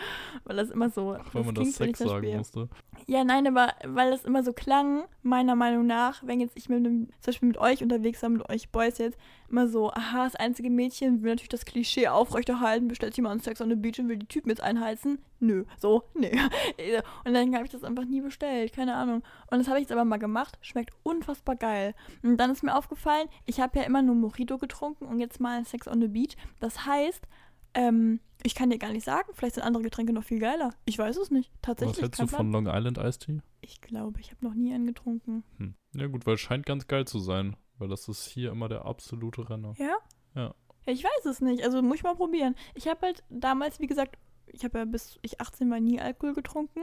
Weil das immer so. Ach, weil man das Sex sagen spiele. musste. Ja, nein, aber weil das immer so klang, meiner Meinung nach, wenn jetzt ich mit einem, zum Beispiel mit euch unterwegs war, mit euch Boys jetzt, immer so, aha, das einzige Mädchen will natürlich das Klischee aufrechterhalten, bestellt jemand Sex on the Beach und will die Typen jetzt einheizen. Nö, so, nö. Und dann habe ich das einfach nie bestellt, keine Ahnung. Und das habe ich jetzt aber mal gemacht, schmeckt unfassbar geil. Und dann ist mir aufgefallen, ich habe ja immer nur Mojito getrunken und jetzt mal Sex on the Beach. Das heißt, ähm, ich kann dir gar nicht sagen, vielleicht sind andere Getränke noch viel geiler. Ich weiß es nicht. Tatsächlich. Was hältst du von Long Island Ice Tea? Ich glaube, ich habe noch nie einen getrunken. Hm. Ja gut, weil es scheint ganz geil zu sein. Weil das ist hier immer der absolute Renner. Ja? Ja. Ich weiß es nicht. Also muss ich mal probieren. Ich habe halt damals, wie gesagt, ich habe ja bis ich 18 war nie Alkohol getrunken.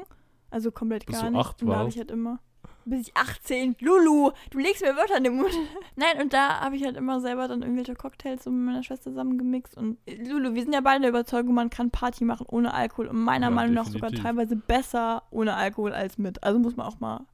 Also komplett bis gar du nicht. Acht und da habe ich halt immer bis ich 18. Lulu, du legst mir Wörter in den Mund. Nein, und da habe ich halt immer selber dann irgendwelche Cocktails mit meiner Schwester zusammengemixt. Und äh, Lulu, wir sind ja beide der Überzeugung, man kann Party machen ohne Alkohol. Und meiner ja, Meinung nach sogar teilweise besser ohne Alkohol als mit. Also muss man auch mal.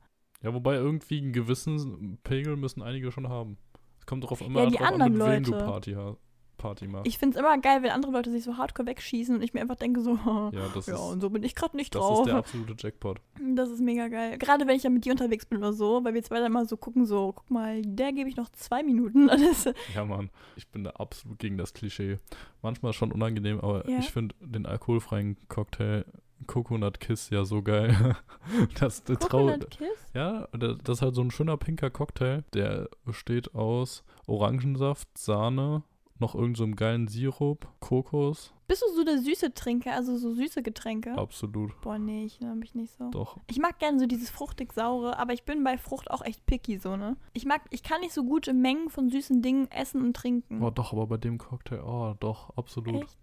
Ja, wobei irgendwie einen gewissen Pegel müssen einige schon haben. Es kommt darauf immer ja, die drauf anderen an, mit Leute. wem du Party hast. Party macht. Ich finde es immer geil, wenn andere Leute sich so hardcore wegschießen und ich mir einfach denke so, ja, das ja ist, und so bin ich gerade nicht das drauf. Das ist der absolute Jackpot. Das ist mega geil. Gerade wenn ich ja mit dir unterwegs bin oder so, weil wir zwei dann mal so gucken, so, guck mal, der gebe ich noch zwei Minuten. ja, Mann, ich bin da absolut gegen das Klischee. Manchmal schon unangenehm, aber ja. ich finde den alkoholfreien Cocktail Coconut Kiss ja so geil. das, das Coconut Kiss? Ja, das ist halt so ein schöner pinker Cocktail. Der besteht aus Orangensaft, Sahne, noch irgendeinem so geilen Sirup, Kokos. Bist du so der süße Trinker, also so süße Getränke? Absolut. Boah, nee, ich ne, mich nicht so. Doch. Ich mag gerne so dieses fruchtig-saure, aber ich bin bei Frucht auch echt picky so, ne? Ich mag, ich kann nicht so gute Mengen von süßen Dingen essen und trinken. Oh, doch, aber bei dem Cocktail, oh, doch, absolut. Echt?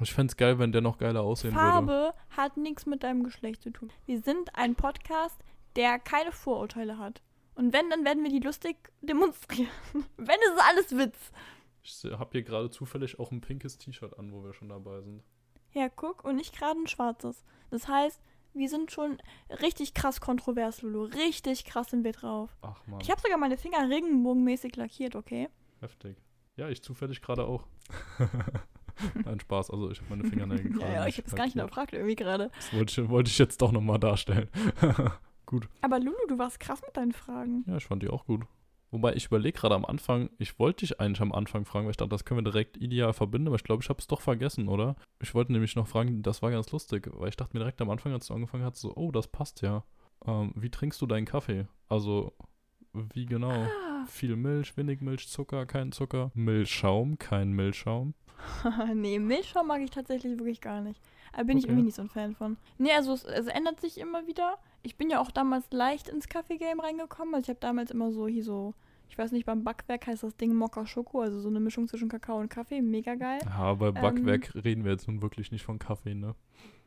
Ich fände es geil, wenn der noch geiler aussehen Farbe würde. Farbe hat nichts mit deinem Geschlecht zu tun. Wir sind ein Podcast, der keine Vorurteile hat. Und wenn, dann werden wir die lustig demonstrieren. wenn, ist alles Witz. Ich habe hier gerade zufällig auch ein pinkes T-Shirt an, wo wir schon dabei sind. Ja, guck, und nicht gerade ein schwarzes. Das heißt, wir sind schon richtig krass kontrovers, Lulu. Richtig krass sind wir drauf. Ach man. Ich habe sogar meine Finger regenbogenmäßig lackiert, okay? Heftig. Ja, ich zufällig gerade auch. Nein, Spaß. Also ich habe meine Fingernägel gerade. ja, ja, ich habe es gar nicht hinterfragt irgendwie gerade. Das wollte ich, wollte ich jetzt doch nochmal darstellen. gut. Aber Lulu, du warst krass mit deinen Fragen. Ja, ich fand die auch gut. Wobei ich überlege gerade am Anfang, ich wollte dich eigentlich am Anfang fragen, weil ich dachte, das können wir direkt ideal verbinden, aber ich glaube, ich habe es doch vergessen, oder? Ich wollte nämlich noch fragen, das war ganz lustig, weil ich dachte mir direkt am Anfang, als du angefangen hast, so, oh, das passt ja. Ähm, wie trinkst du deinen Kaffee? Also, wie genau? Ah. Viel Milch, wenig Milch, Zucker, kein Zucker, Milchschaum, kein Milchschaum. nee, Milchschaum mag ich tatsächlich wirklich gar nicht. Da bin okay. ich irgendwie nicht so ein Fan von. Nee, also es, es, ändert sich immer wieder. Ich bin ja auch damals leicht ins Kaffee-Game reingekommen. Also ich habe damals immer so hier so, ich weiß nicht, beim Backwerk heißt das Ding Mokka Schoko, also so eine Mischung zwischen Kakao und Kaffee. Mega geil. Ja, bei Backwerk ähm, reden wir jetzt nun wirklich nicht von Kaffee, ne?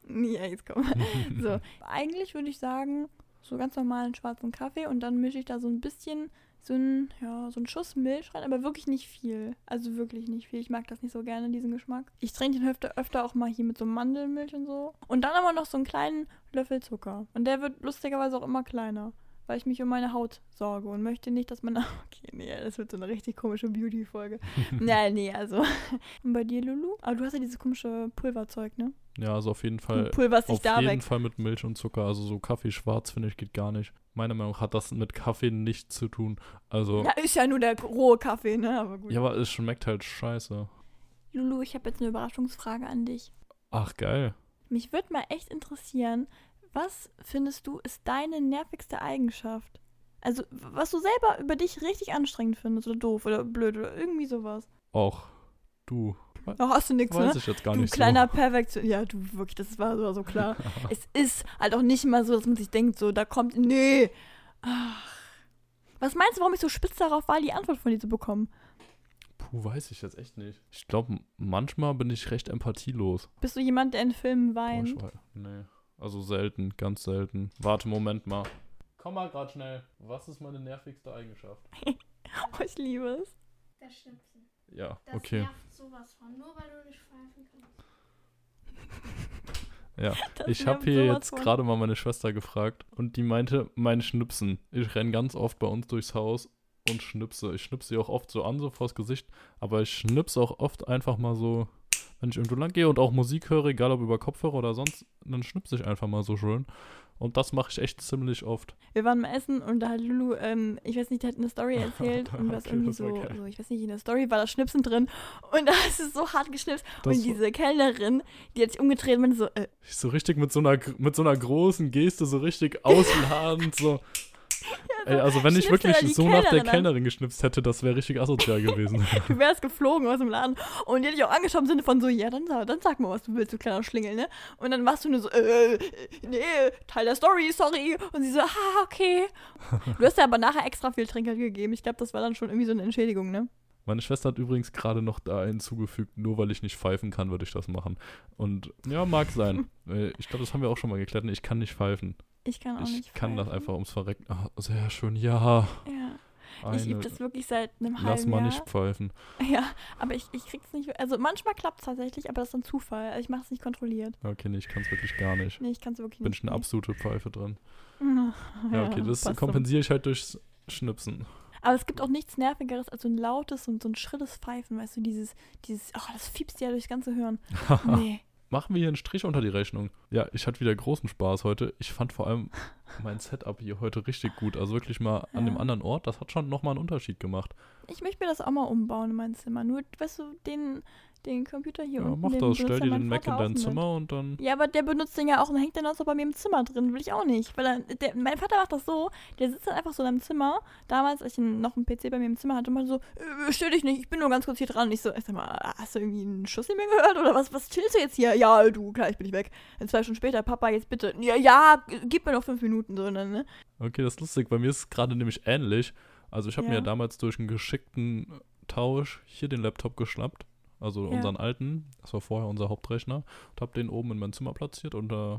Ja, jetzt komm. so, eigentlich würde ich sagen, so ganz normalen schwarzen Kaffee und dann mische ich da so ein bisschen so ein, ja, so ein Schuss Milch rein, aber wirklich nicht viel. Also wirklich nicht viel. Ich mag das nicht so gerne, diesen Geschmack. Ich trinke den öfter, öfter auch mal hier mit so Mandelmilch und so. Und dann aber noch so einen kleinen Löffel Zucker. Und der wird lustigerweise auch immer kleiner weil ich mich um meine Haut sorge und möchte nicht, dass man. Okay, nee, das wird so eine richtig komische Beauty-Folge. ja, nee, also. Und bei dir, Lulu? Aber du hast ja dieses komische Pulverzeug, ne? Ja, also auf jeden Fall. Pulver sich auf da jeden. Fall mit Milch und Zucker. Also so Kaffee schwarz, finde ich, geht gar nicht. Meiner Meinung nach hat das mit Kaffee nichts zu tun. Also. Ja, ist ja nur der rohe Kaffee, ne? Aber gut. Ja, aber es schmeckt halt scheiße. Lulu, ich habe jetzt eine Überraschungsfrage an dich. Ach, geil. Mich würde mal echt interessieren, was findest du ist deine nervigste Eigenschaft? Also, was du selber über dich richtig anstrengend findest oder doof oder blöd oder irgendwie sowas. Och, du. Oh, hast du nichts, Weiß ne? ich jetzt gar du nicht kleiner so. Perfektion. Ja, du wirklich, das war so, so klar. es ist halt auch nicht mal so, dass man sich denkt, so, da kommt. Nee. Ach. Was meinst du, warum ich so spitz darauf war, die Antwort von dir zu bekommen? Puh, weiß ich jetzt echt nicht. Ich glaube, manchmal bin ich recht empathielos. Bist du jemand, der in Filmen Boah, weint? ich weiß- nee. Also selten, ganz selten. Warte, Moment mal. Komm mal grad schnell. Was ist meine nervigste Eigenschaft? Oh, ich liebe es. Das Schnipsen. Ja, Das okay. nervt sowas von. Nur weil du nicht pfeifen kannst. Ja. Das Ich habe hier jetzt gerade mal meine Schwester gefragt und die meinte, mein Schnipsen. Ich renn ganz oft bei uns durchs Haus und schnipse. Ich schnipse sie auch oft so an, so vors Gesicht, aber ich schnipse auch oft einfach mal so, wenn ich irgendwo lang gehe und auch Musik höre, egal ob über Kopfhörer oder sonst, dann schnipse ich einfach mal so schön. Und das mache ich echt ziemlich oft. Wir waren mal essen und da hat Lulu, ähm, ich weiß nicht, die hat eine Story erzählt und was Okay, irgendwie so, so, ich weiß nicht, in der Story war das Schnipsen drin und da ist es so hart geschnipst Das und diese Kellnerin, die hat sich umgedreht und meinte so, äh, so richtig mit so einer, mit so einer großen Geste so richtig ausladend, so. Ey, also wenn ich wirklich so nach der Kellnerin an. Kellnerin geschnipst hätte, das wäre richtig asozial gewesen. du wärst geflogen aus dem Laden. Und die hat dich auch angeschaut im Sinne von so, ja, dann, sag- dann sag mal, was du willst, du kleiner Schlingel, ne? Und dann warst du nur so, äh, nee, Teil der Story, sorry. Und sie so, ha, okay. Du hast ja aber nachher extra viel Trinkgeld gegeben. Ich glaube, das war dann schon irgendwie so eine Entschädigung, ne? Meine Schwester hat übrigens gerade noch da hinzugefügt, nur weil ich nicht pfeifen kann, würde ich das machen. Und ja, mag sein. Äh, ich glaube, das haben wir auch schon mal geklärt. Ich kann nicht pfeifen. Ich kann auch Ich nicht kann das pfeifen. einfach ums Verrecken. Ah, sehr schön, ja. Ja, ich übe Eine, das wirklich seit einem halben lass mal Jahr. nicht pfeifen. Ja, aber ich, ich krieg's nicht. Also manchmal klappt es tatsächlich, aber das ist dann Zufall. Also ich mache es nicht kontrolliert. Okay, nee, ich kann es wirklich gar nicht. Nee, ich kann es wirklich Bin nicht. ich eine absolute Pfeife drin. nee. Ja, okay, das kompensiere ich halt durchs Schnipsen. Aber es gibt auch nichts Nervigeres als so ein lautes und so ein schrilles Pfeifen, weißt du, dieses, dieses, oh, das fiebst ja durchs ganze Hören. Nee. Machen wir hier einen Strich unter die Rechnung. Ja, ich hatte wieder großen Spaß heute. Ich fand vor allem mein Setup hier heute richtig gut. Also wirklich mal an dem Ja. anderen Ort, das hat schon nochmal einen Unterschied gemacht. Ich möchte mir das auch mal umbauen in mein Zimmer. Nur, weißt du, den, den Computer hier Ja, unten. mach den das, stell dir ja den Mac in dein nicht. Zimmer und dann. Ja, aber der benutzt den ja auch und hängt den auch so bei mir im Zimmer drin. Will ich auch nicht. Weil er, der, mein Vater macht das so, der sitzt dann einfach so in einem Zimmer. Damals, als ich noch einen PC bei mir im Zimmer hatte, und so, äh, stell dich nicht, ich bin nur ganz kurz hier dran. Und ich so, sag mal, hast du irgendwie einen Schuss in mir gehört? Oder was, was chillst du jetzt hier? Ja, du, gleich bin ich weg. Und zwei Stunden später, Papa, jetzt bitte. Ja, ja, gib mir noch fünf Minuten so. Ne? ne? Okay, das ist lustig. Bei mir ist es gerade nämlich ähnlich. Also ich habe mir Ja. damals durch einen geschickten Tausch hier den Laptop geschnappt. Also Ja. unseren alten. Das war vorher unser Hauptrechner. Und habe den oben in mein Zimmer platziert und äh,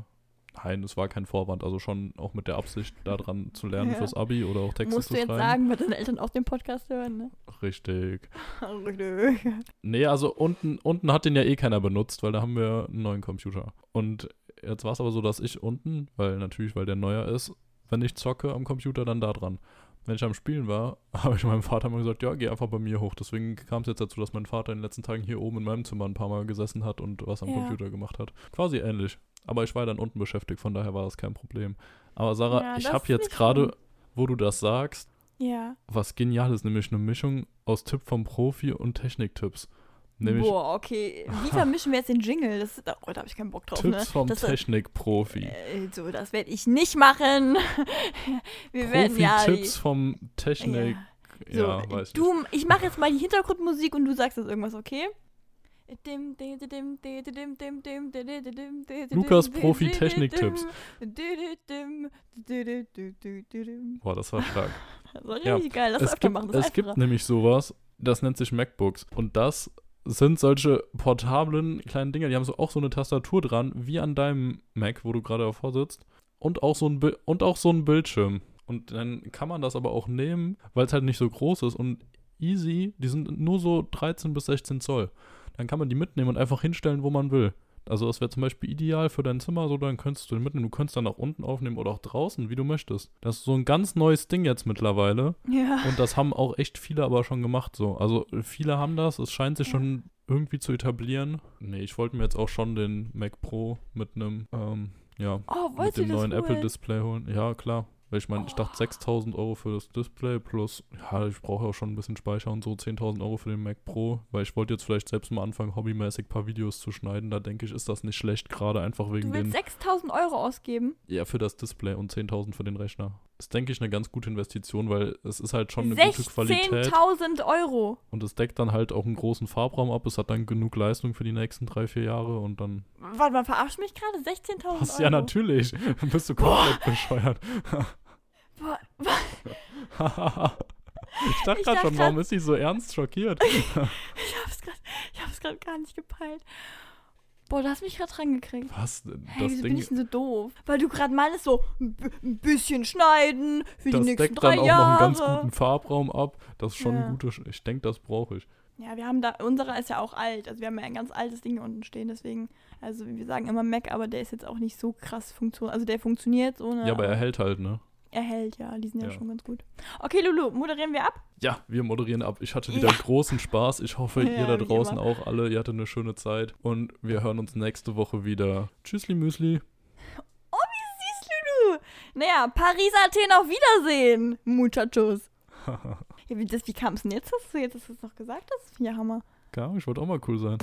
Nein, es war kein Vorwand, also schon auch mit der Absicht, daran zu lernen Ja. fürs Abi oder auch Texte Musst zu du jetzt schreiben. sagen, weil deine Eltern auch den Podcast hören, ne? Richtig. Richtig. Nee, also unten, unten hat den ja eh keiner benutzt, weil da haben wir einen neuen Computer. Und jetzt war es aber so, dass ich unten, weil natürlich, weil der neuer ist, wenn ich zocke am Computer, dann da dran. Wenn ich am Spielen war, habe ich meinem Vater mal gesagt, ja, geh einfach bei mir hoch. Deswegen kam es jetzt dazu, dass mein Vater in den letzten Tagen hier oben in meinem Zimmer ein paar Mal gesessen hat und was am Ja. Computer gemacht hat. Quasi ähnlich. Aber ich war dann unten beschäftigt, von daher war das kein Problem. Aber Sarah, Ja, ich habe jetzt gerade, wo du das sagst, Ja. was genial ist, nämlich eine Mischung aus Tipp vom Profi und Techniktipps. Nämlich Boah, okay. Wie vermischen wir jetzt den Jingle? Das oh, da habe ich keinen Bock drauf, Tipps ne? vom das, Technikprofi. äh, so, das werde ich nicht machen. wir werden ja. Profi-Tipps vom Technik. So, Ja, weiß du, ich mache jetzt mal die Hintergrundmusik und du sagst jetzt irgendwas, okay? Lukas Profi Techniktipps. Boah, das war stark. Das war Ja, richtig geil. Lass es öfter gibt, machen. Das es gibt nämlich sowas, das nennt sich MacBooks. Und das sind solche portablen kleinen Dinger, die haben so auch so eine Tastatur dran, wie an deinem Mac, wo du gerade davor sitzt. Und auch so ein, Bi- und auch so ein Bildschirm. Und dann kann man das aber auch nehmen, weil es halt nicht so groß ist und easy, die sind nur so 13 bis 16 Zoll. Dann kann man die mitnehmen und einfach hinstellen, wo man will. Also das wäre zum Beispiel ideal für dein Zimmer, so dann könntest du den mitnehmen. Du könntest dann nach unten aufnehmen oder auch draußen, wie du möchtest. Das ist so ein ganz neues Ding jetzt mittlerweile. Ja. Und das haben auch echt viele aber schon gemacht so. Also viele haben das, es scheint sich Ja. schon irgendwie zu etablieren. Nee, ich wollte mir jetzt auch schon den Mac Pro mit einem, ähm, ja, Oh, mit dem neuen? Apple-Display holen. Ja, klar. Weil ich meine, ich dachte Oh. 6000 Euro für das Display plus, ja, ich brauche auch schon ein bisschen Speicher und so, 10.000 Euro für den Mac Pro, weil ich wollte jetzt vielleicht selbst mal anfangen, hobbymäßig ein paar Videos zu schneiden. Da denke ich, ist das nicht schlecht, gerade einfach wegen Du willst den, 6000 Euro ausgeben? ja, für das Display und 10.000 für den Rechner. Ist, denke ich, eine ganz gute Investition, weil es ist halt schon eine gute Qualität. 16.000 Euro. Und es deckt dann halt auch einen großen Farbraum ab. Es hat dann genug Leistung für die nächsten drei, vier Jahre und dann. Warte mal, verarsch mich gerade? 16.000 Was? Euro? Ja, natürlich. Dann bist du komplett bescheuert. Ich dachte gerade schon, warum ist sie so ernst schockiert? ich hab's gerade ich hab's grad gar nicht gepeilt. Boah, du hast mich gerade rangekriegt. Was? Hey, Das wieso bin Ding, ich denn so doof? Weil du gerade meinst, so ein bisschen schneiden für die das nächsten deckt drei dann auch Jahre. noch einen ganz guten Farbraum ab. Das ist schon Ja. ein gutes. Ich denke, das brauche ich. Ja, wir haben da, unserer ist ja auch alt. Also wir haben ja ein ganz altes Ding hier unten stehen, deswegen, also wir sagen immer Mac, aber der ist jetzt auch nicht so krass funktioniert. Also der funktioniert so, ne? Ja, aber er hält halt, ne? Erhält, ja. Die sind ja, Ja. schon ganz gut. Okay, Lulu, moderieren wir ab? Ja, wir moderieren ab. Ich hatte wieder Ja. großen Spaß. Ich hoffe, Ja, ihr da draußen auch alle. Ihr hattet eine schöne Zeit. Und wir hören uns nächste Woche wieder. Tschüssli Müsli. Oh, wie süß, Lulu. Naja, Paris, Athen, auf Wiedersehen, Muchachos. Ja, wie, das- wie kam es denn jetzt, dass du jetzt das noch gesagt hast? Ja, Hammer. Ja, ich wollte auch mal cool sein.